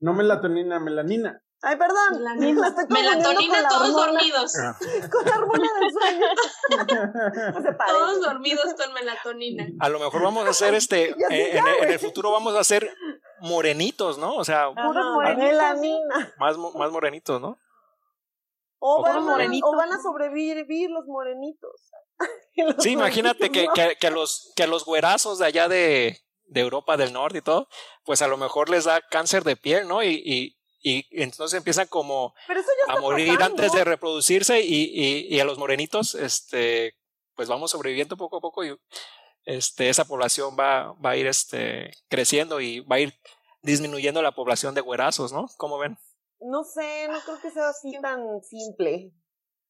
No melatonina, melanina. Ay, perdón. Melanina, melatonina todos dormidos. Ah. Con la hormona del sueño. todos dormidos con melatonina. A lo mejor vamos a hacer este, eh, en, el futuro vamos a hacer morenitos, ¿no? O sea, melanina. Más, más morenitos, ¿no? O, van, o van a sobrevivir los morenitos. Sí, imagínate que, que, los, que los güerazos de allá de, de, Europa del Norte y todo, pues a lo mejor les da cáncer de piel, ¿no? Y, y, y entonces empiezan como a morir antes de reproducirse y, y, y, a los morenitos, este, pues vamos sobreviviendo poco a poco y este, esa población va, va a ir este, creciendo y va a ir disminuyendo la población de güerazos, ¿no? ¿Cómo ven? No sé, no creo que sea así tan simple.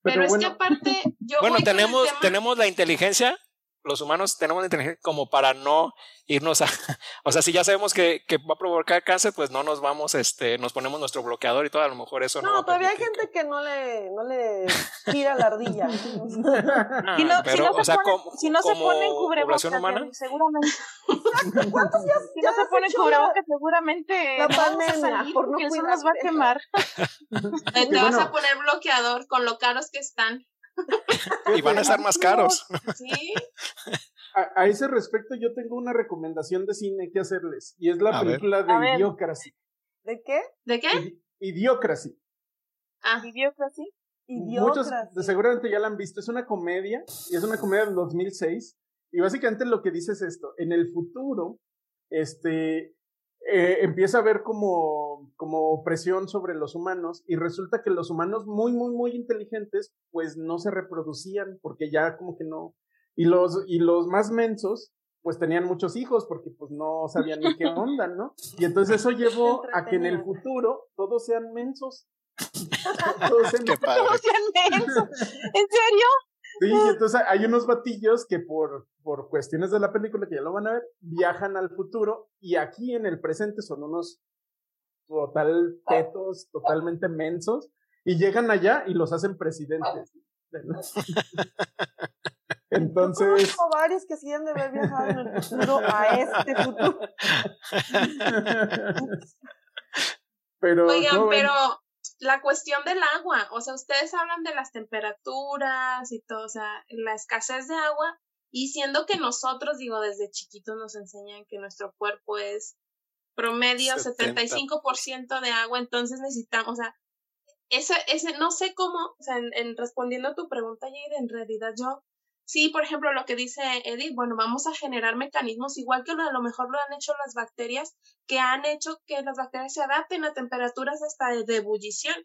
Pero, es que aparte, yo bueno, tenemos, tenemos la inteligencia los humanos tenemos inteligencia como para no irnos a, o sea, si ya sabemos que, que, va a provocar cáncer, pues no nos vamos, este, nos ponemos nuestro bloqueador y todo, a lo mejor eso no. No, todavía hay gente que... no le, no le tira la ardilla. Ah, si no, pero, si no o sea, pone, como, si no se ponen cubrebocas, humana? seguramente. ¿Cuántos días si no se ponen cubrebocas, seguramente la pandemia, por no eso nos va a quemar. Te vas a poner bloqueador con lo caros que están. Y van a estar más caros. Sí. A, ese respecto, yo tengo una recomendación de cine que hacerles. Y es la película de Idiocracy. ¿De qué? ¿De qué? Idiocracy. Ah, Idiocracy. Muchos seguramente ya la han visto. Es una comedia. Y es una comedia del 2006. Y básicamente lo que dice es esto. En el futuro, este, eh, empieza a haber como, como presión sobre los humanos y resulta que los humanos muy, muy, muy inteligentes pues no se reproducían porque ya como que no. Y los, y los más mensos pues tenían muchos hijos porque pues no sabían ni qué onda, ¿no? Y entonces eso llevó a que en el futuro todos sean mensos. todos sean, todos sean mensos. ¿En serio? Sí, entonces hay unos batillos que por, por cuestiones de la película que ya lo van a ver, viajan al futuro y aquí en el presente son unos total tetos, totalmente mensos. y llegan allá y los hacen presidentes. Entonces. Conozco varios que sí han de haber viajado en el futuro a este futuro. pero. Oigan, pero la cuestión del agua, o sea, ustedes hablan de las temperaturas y todo, o sea, la escasez de agua, y siendo que nosotros, digo, desde chiquitos nos enseñan que nuestro cuerpo es promedio 75% de agua, entonces necesitamos, o sea, ese, ese, no sé cómo, o sea, en, respondiendo a tu pregunta, Jade, en realidad yo, sí, por ejemplo, lo que dice Edith, bueno, vamos a generar mecanismos igual que a lo mejor lo han hecho las bacterias, que han hecho que las bacterias se adapten a temperaturas hasta de ebullición.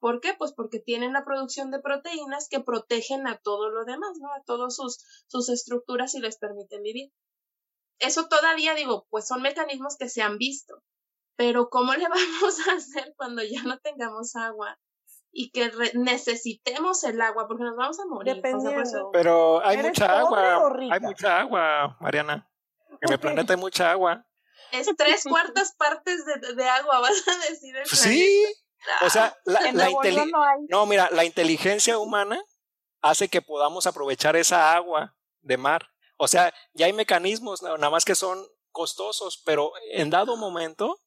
¿Por qué? Pues porque tienen la producción de proteínas que protegen a todo lo demás, ¿no? A todas sus, sus estructuras y les permiten vivir. Eso todavía digo, pues son mecanismos que se han visto. Pero ¿cómo le vamos a hacer cuando ya no tengamos agua? Y que necesitemos el agua porque nos vamos a morir. Pero hay mucha agua, hay mucha agua, Mariana. En el planeta hay mucha agua. Es tres cuartas partes de, de, agua, vas a decir. El sí, o sea, la, la no, mira, la inteligencia humana hace que podamos aprovechar esa agua de mar. O sea, ya hay mecanismos, nada más que son costosos, pero en dado momento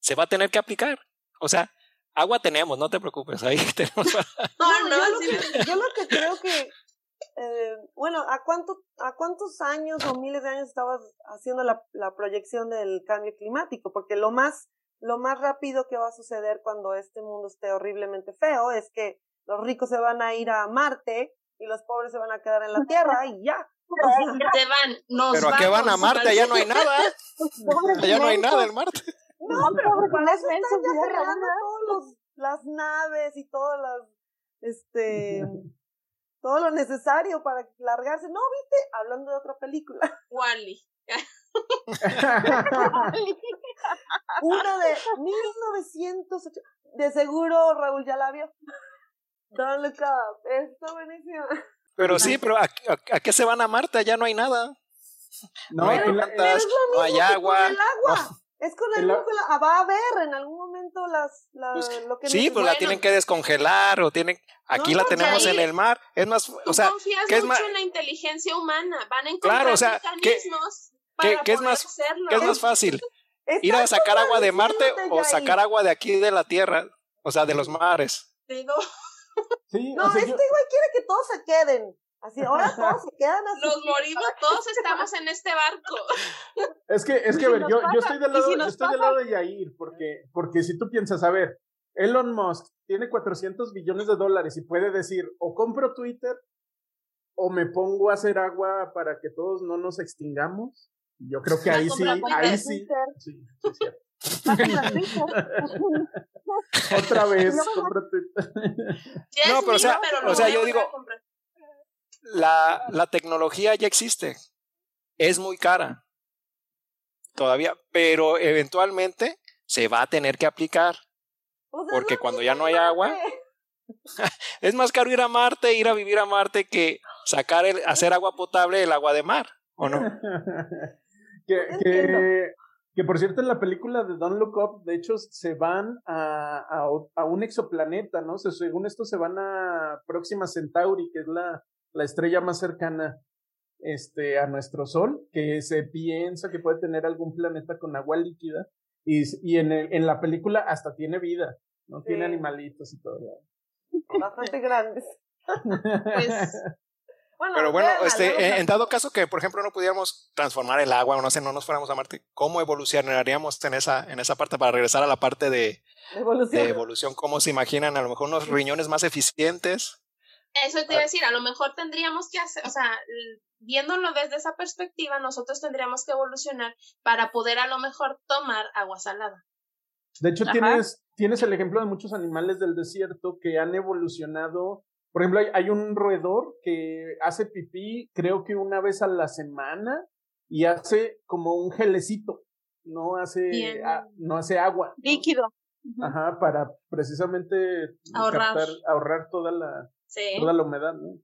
se va a tener que aplicar. O sea, agua tenemos, no te preocupes, ahí tenemos. no, no, yo, lo que, yo, lo que, creo que, eh, bueno, ¿a, cuánto, ¿a cuántos años o miles de años estabas haciendo la, la proyección del cambio climático? Porque lo más, lo más rápido que va a suceder cuando este mundo esté horriblemente feo es que los ricos se van a ir a Marte y los pobres se van a quedar en la Tierra y ya. Se van, nos Pero a qué van a Marte, allá no hay nada. allá no hay nada en Marte. No, pero para eso están ya todas las naves y todas las, este, todo lo necesario para largarse. No, viste, hablando de otra película. Wally. Una de 1980. De seguro Raúl ya la vio. Don't look up. Está buenísima. Pero sí, pero ¿a, a, qué se van a Marte? Ya no hay nada. No, hay plantas, no hay agua. Es con el, la... Ah, va a haber en algún momento las, pues, lo que Sí, pues la tienen que descongelar o tienen aquí la tenemos en el mar, es más, o sea, confías mucho es más... en la inteligencia humana, van a encontrar claro, o sea, mecanismos ¿qué, para ¿qué es más ¿qué es más fácil? ¿Ir a sacar agua de Marte o sacar agua de aquí de la Tierra? O sea, de los mares. Digo. Sí, no, este güey quiere que todos se queden. Así, ahora todos se quedan así. Nos morimos, todos estamos en este barco. Es que, es que, a ver, yo, yo estoy del lado, yo estoy del lado de Yair, porque, porque si tú piensas, a ver, Elon Musk tiene 400 billones de dólares y puede decir, o compro Twitter, o me pongo a hacer agua para que todos no nos extingamos. Yo creo que ahí sí, ahí sí. Sí, sí, cierto. Otra vez, compra Twitter. no, pero o sea, o sea yo digo, la, la tecnología ya existe. Es muy cara. Todavía, pero eventualmente se va a tener que aplicar. porque cuando ya no hay agua, es más caro ir a Marte, ir a vivir a Marte que sacar el, hacer agua potable el agua de mar, ¿o no? que, que, que, por cierto en la película de Don't Look Up, de hecho se van a, a, a un exoplaneta, ¿no? según esto se van a Próxima Centauri, que es la, la estrella más cercana este, a nuestro Sol, que se piensa que puede tener algún planeta con agua líquida, y, y en, el, en la película hasta tiene vida, ¿no? Tiene animalitos y todo. Bastante grandes. pues, bueno, Pero bueno, este, en dado caso que, por ejemplo, no pudiéramos transformar el agua o no sé, no nos fuéramos a Marte, ¿cómo evolucionaríamos en esa, en esa parte para regresar a la parte de evolución? de evolución? ¿Cómo se imaginan? A lo mejor unos riñones más eficientes. Eso te iba a decir, a lo mejor tendríamos que hacer, o sea, viéndolo desde esa perspectiva, nosotros tendríamos que evolucionar para poder a lo mejor tomar agua salada. De hecho, tienes, tienes el ejemplo de muchos animales del desierto que han evolucionado. Por ejemplo, hay, hay, un roedor que hace pipí, creo que una vez a la semana, y hace como un gelecito, no hace, no hace agua. Líquido. Ajá, para precisamente ahorrar, ahorrar toda la, toda la humedad, ¿no?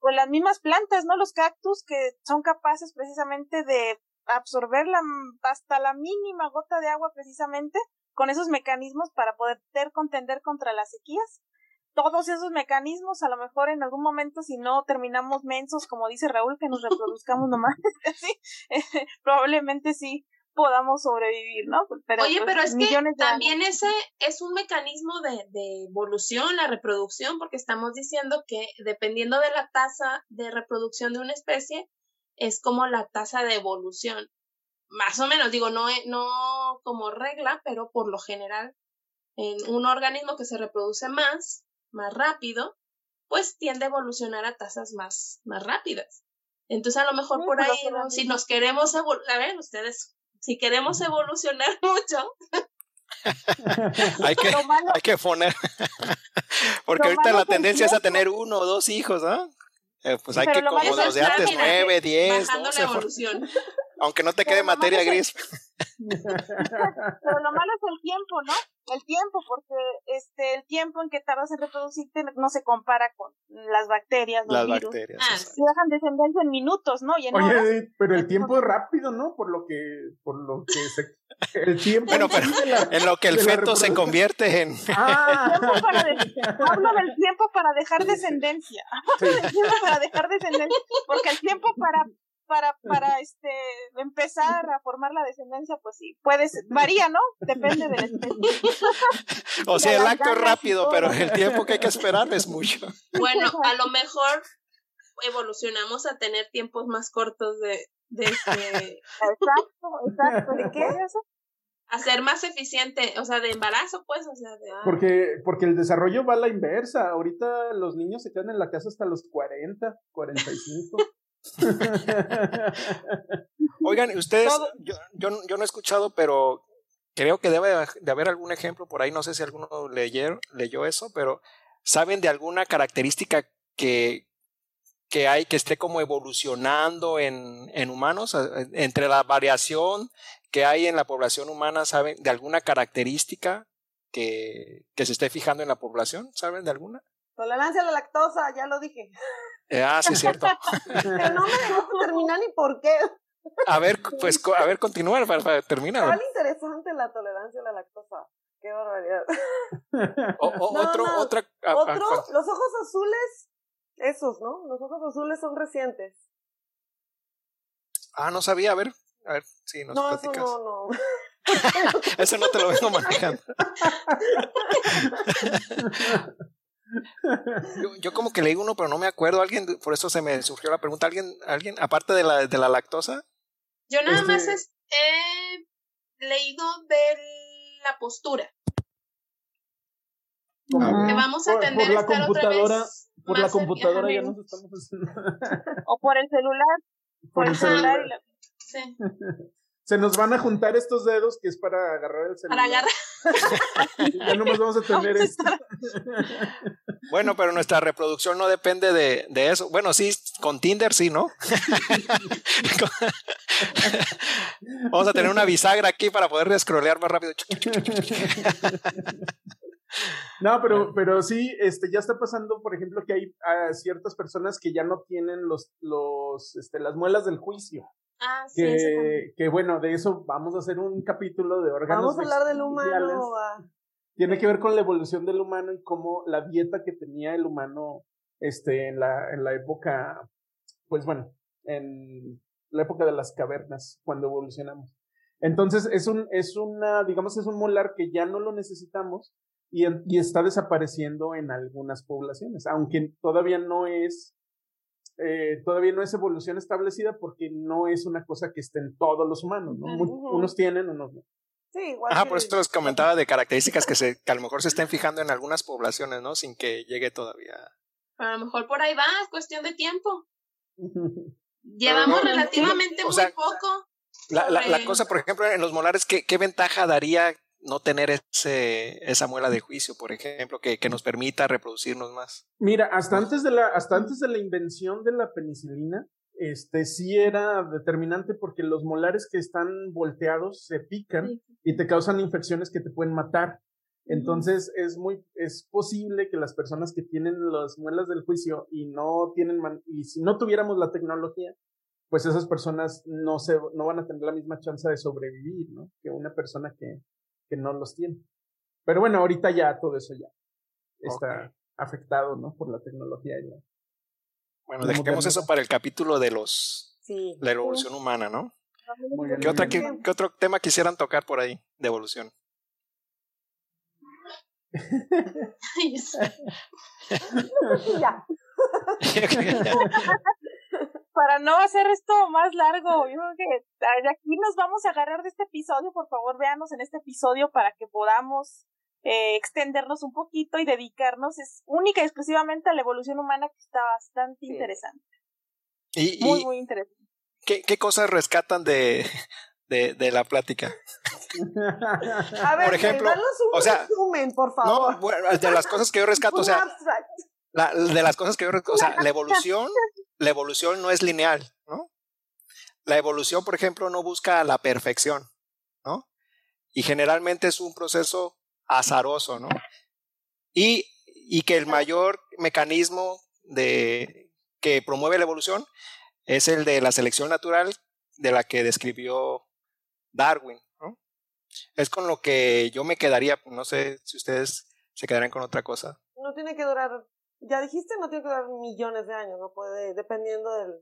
Pues las mismas plantas, ¿no? Los cactus que son capaces precisamente de absorber la, hasta la mínima gota de agua precisamente con esos mecanismos para poder contender contra las sequías. todos esos mecanismos, a lo mejor en algún momento, si no terminamos mensos, como dice Raúl, que nos reproduzcamos nomás, sí, probablemente sí podamos sobrevivir, ¿no? Pero, Oye, pues, pero es que también ese es un mecanismo de, de, evolución, la reproducción, porque estamos diciendo que dependiendo de la tasa de reproducción de una especie, es como la tasa de evolución. Más o menos, digo, no, no como regla, pero por lo general, en un organismo que se reproduce más, más rápido, pues tiende a evolucionar a tasas más, más rápidas. Entonces, a lo mejor por ahí, si nos queremos evolucionar, a ver, ustedes si queremos evolucionar mucho. hay, que, hay que poner. Porque ahorita la tendencia es a tener uno o dos hijos, ¿no? Eh, pues hay que, como los de antes, nueve, diez. Aunque no te quede materia gris. Pero lo malo es el tiempo, ¿no? El tiempo, porque este el tiempo en que tardas en reproducirte no se compara con las bacterias, los las virus. bacterias. Ah, dejan descendencia en minutos, ¿no? Y en Oye, pero el tiempo es rápido, ¿no? Por lo que, por lo que se el tiempo bueno, pero en lo que el feto se convierte en. Ah. hablo del tiempo para dejar descendencia. Hablo del tiempo para dejar descendencia. Porque el tiempo para para, para este empezar a formar la descendencia, pues sí, puede ser, varía, ¿no? Depende de la especie. o sea, el acto es rápido, pero el tiempo que hay que esperar es mucho. Bueno, a lo mejor evolucionamos a tener tiempos más cortos de, de este... Exacto, exacto. ¿De qué es eso? A ser más eficiente, o sea, de embarazo, pues, o sea, de... Porque, porque el desarrollo va a la inversa. Ahorita los niños se quedan en la casa hasta los 40, 45. Oigan, ustedes, yo, yo, yo, no he escuchado, pero creo que debe de haber algún ejemplo por ahí, no sé si alguno leyó, leyó eso, pero ¿saben de alguna característica que, que hay que esté como evolucionando en, en humanos? Entre la variación que hay en la población humana, ¿saben de alguna característica que, que se esté fijando en la población? ¿Saben de alguna? Tolerancia a la lactosa, ya lo dije. Eh, ah, sí, es cierto. Pero no me dejó terminar ni por qué. A ver, pues, a ver, continúa para, terminar. Tan interesante la tolerancia a la lactosa. Qué barbaridad. otro, otra. otro, los ojos azules, esos, ¿no? Los ojos azules son recientes. Ah, no sabía, a ver, a ver, sí, nos no, platicas. Eso no, no. eso no te lo vengo manejando. Yo, yo, como que leí uno, pero no me acuerdo. Alguien, por eso se me surgió la pregunta. ¿Alguien, alguien aparte de la, de la lactosa? Yo nada este más he leído de la postura. Que vamos a tener por, la computadora, por la computadora ya nos estamos o por el celular. Por, el celular. Sí. se nos van a juntar estos dedos que es para agarrar el celular. Para agarrar. ya no nos vamos a tener esto. Bueno, pero nuestra reproducción no depende de, de, eso. Bueno, sí, con Tinder sí, ¿no? vamos a tener una bisagra aquí para poder scrollear más rápido. No, pero, pero sí, este, ya está pasando, por ejemplo, que hay ah, ciertas personas que ya no tienen los, los, este, las muelas del juicio. Ah, que, que bueno, de eso vamos a hacer un capítulo de órganos. Vamos a hablar del humano. Tiene que ver con la evolución del humano y cómo la dieta que tenía el humano este, en, la, en la época, pues bueno, en la época de las cavernas, cuando evolucionamos. Entonces, es un, es una, digamos, es un molar que ya no lo necesitamos y, y está desapareciendo en algunas poblaciones, aunque todavía no es eh, todavía no es evolución establecida porque no es una cosa que esté en todos los humanos, ¿no? Unos tienen, unos no. Sí, igual. Ah, por eso les comentaba de características que, se, que a lo mejor se estén fijando en algunas poblaciones, ¿no? Sin que llegue todavía. A lo mejor por ahí va, es cuestión de tiempo. Llevamos relativamente muy poco. La, la, la, cosa, por ejemplo, en los molares, ¿qué, qué ventaja daría no tener ese, esa muela de juicio, por ejemplo, que, que, nos permita reproducirnos más. Mira, hasta antes de la, hasta antes de la invención de la penicilina, este sí era determinante porque los molares que están volteados se pican y te causan infecciones que te pueden matar. Entonces es muy es posible que las personas que tienen las muelas del juicio y no tienen y si no tuviéramos la tecnología, pues esas personas no se no van a tener la misma chance de sobrevivir, ¿no? Que una persona que que no los tiene. Pero bueno, ahorita ya todo eso ya está, afectado, ¿no? Por la tecnología. Bueno, dejemos eso para el capítulo de los la evolución humana, ¿no? ¿Qué, otra, qué, otro tema quisieran tocar por ahí de evolución? Para no hacer esto más largo, yo creo que aquí nos vamos a agarrar de este episodio. Por favor, véanos en este episodio para que podamos eh, extendernos un poquito y dedicarnos es única y exclusivamente a la evolución humana que está bastante interesante. muy, muy interesante. ¿Qué, qué cosas rescatan de, de, de la plática? A ver, por ejemplo, un o sea, resumen, por favor. No, de las cosas que yo rescato, o sea, la, de las cosas que yo rescato, o sea, la evolución, la evolución no es lineal, ¿no? La evolución, por ejemplo, no busca la perfección, ¿no? Y generalmente es un proceso azaroso, ¿no? Y, y que el mayor mecanismo de, que promueve la evolución es el de la selección natural de la que describió Darwin. Es con lo que yo me quedaría, no sé si ustedes se quedarán con otra cosa. No tiene que durar, ya dijiste, no tiene que durar millones de años, no puede, dependiendo del,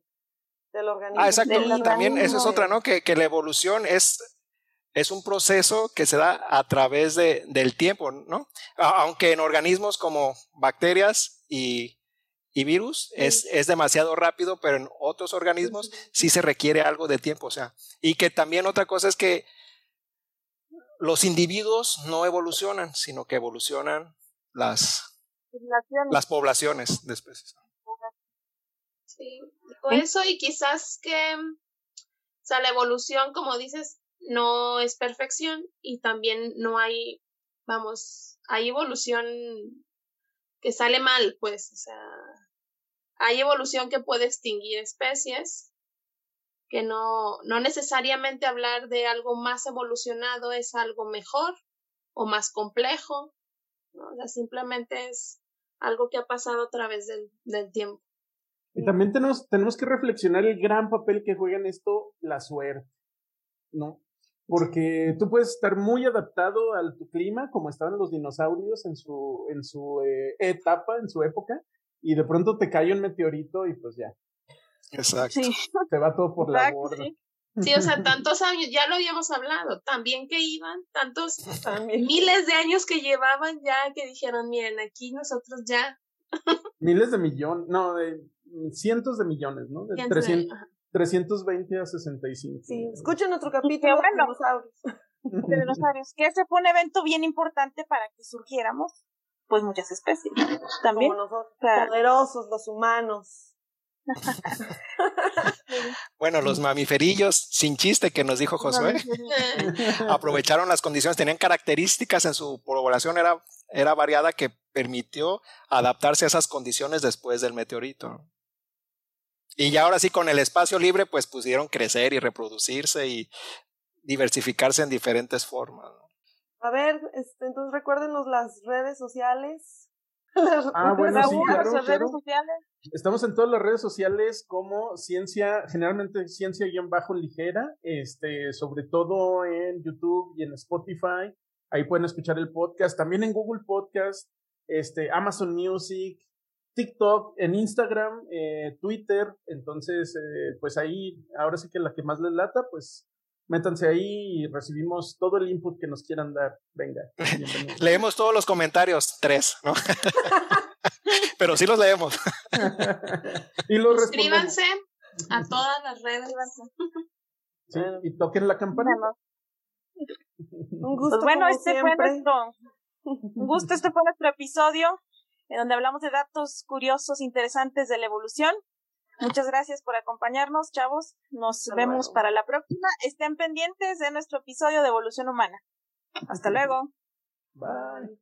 del organismo. Ah, exacto, y también eso es otra, ¿no? Que, que la evolución es es un proceso que se da a través de, del tiempo, ¿no? Aunque en organismos como bacterias y, y virus es, es, demasiado rápido, pero en otros organismos sí se requiere algo de tiempo, o sea, y que también otra cosa es que los individuos no evolucionan, sino que evolucionan las, las poblaciones de especies. Sí, con eso y quizás que, o sea, la evolución, como dices, no es perfección y también no hay, vamos, hay evolución que sale mal, pues, o sea, hay evolución que puede extinguir especies, que no, no necesariamente hablar de algo más evolucionado es algo mejor o más complejo, ¿no? o sea, simplemente es algo que ha pasado a través del, del tiempo. Y también tenemos, tenemos que reflexionar el gran papel que juega en esto la suerte, ¿no? porque tú puedes estar muy adaptado al tu clima, como estaban los dinosaurios en su, en su eh, etapa, en su época, y de pronto te cae un meteorito y pues ya. Exacto. Te va todo por la borda. Sí. O sea, tantos años, ya lo habíamos hablado, también que iban, tantos miles de años que llevaban ya que dijeron, miren, aquí nosotros ya. miles de millones, no, de cientos de millones, ¿no? De 300, 320 a 65. Sí, escuchen otro capítulo de dinosaurios. De dinosaurios, que ese fue un evento bien importante para que surgiéramos, pues muchas especies. También. Como nosotros, poderosos los humanos. Bueno, los mamiferillos, sin chiste que nos dijo Josué, aprovecharon las condiciones, tenían características en su población, era, era variada que permitió adaptarse a esas condiciones después del meteorito. Y ya ahora sí, con el espacio libre, pues pudieron crecer y reproducirse y diversificarse en diferentes formas. A ver, este, entonces recuérdenos las redes sociales. ah, bueno, sí, claro, Redes sociales. Estamos en todas las redes sociales como ciencia, generalmente ciencia-ligera, este, sobre todo en YouTube y en Spotify. Ahí pueden escuchar el podcast, también en Google Podcast, este, Amazon Music, TikTok, en Instagram, eh, Twitter, entonces, eh, pues ahí, ahora sí que la que más les lata, pues métanse ahí y recibimos todo el input que nos quieran dar. Venga. leemos todos los comentarios, tres, ¿no? Pero sí los leemos. y los Suscríbanse a todas las redes. Sí, y toquen la campana. Un gusto. Pues bueno, este fue nuestro. Un gusto, este fue nuestro episodio en donde hablamos de datos curiosos, interesantes de la evolución. Muchas gracias por acompañarnos, chavos. Nos vemos para la próxima. Estén pendientes de nuestro episodio de evolución humana. Hasta luego. Bye.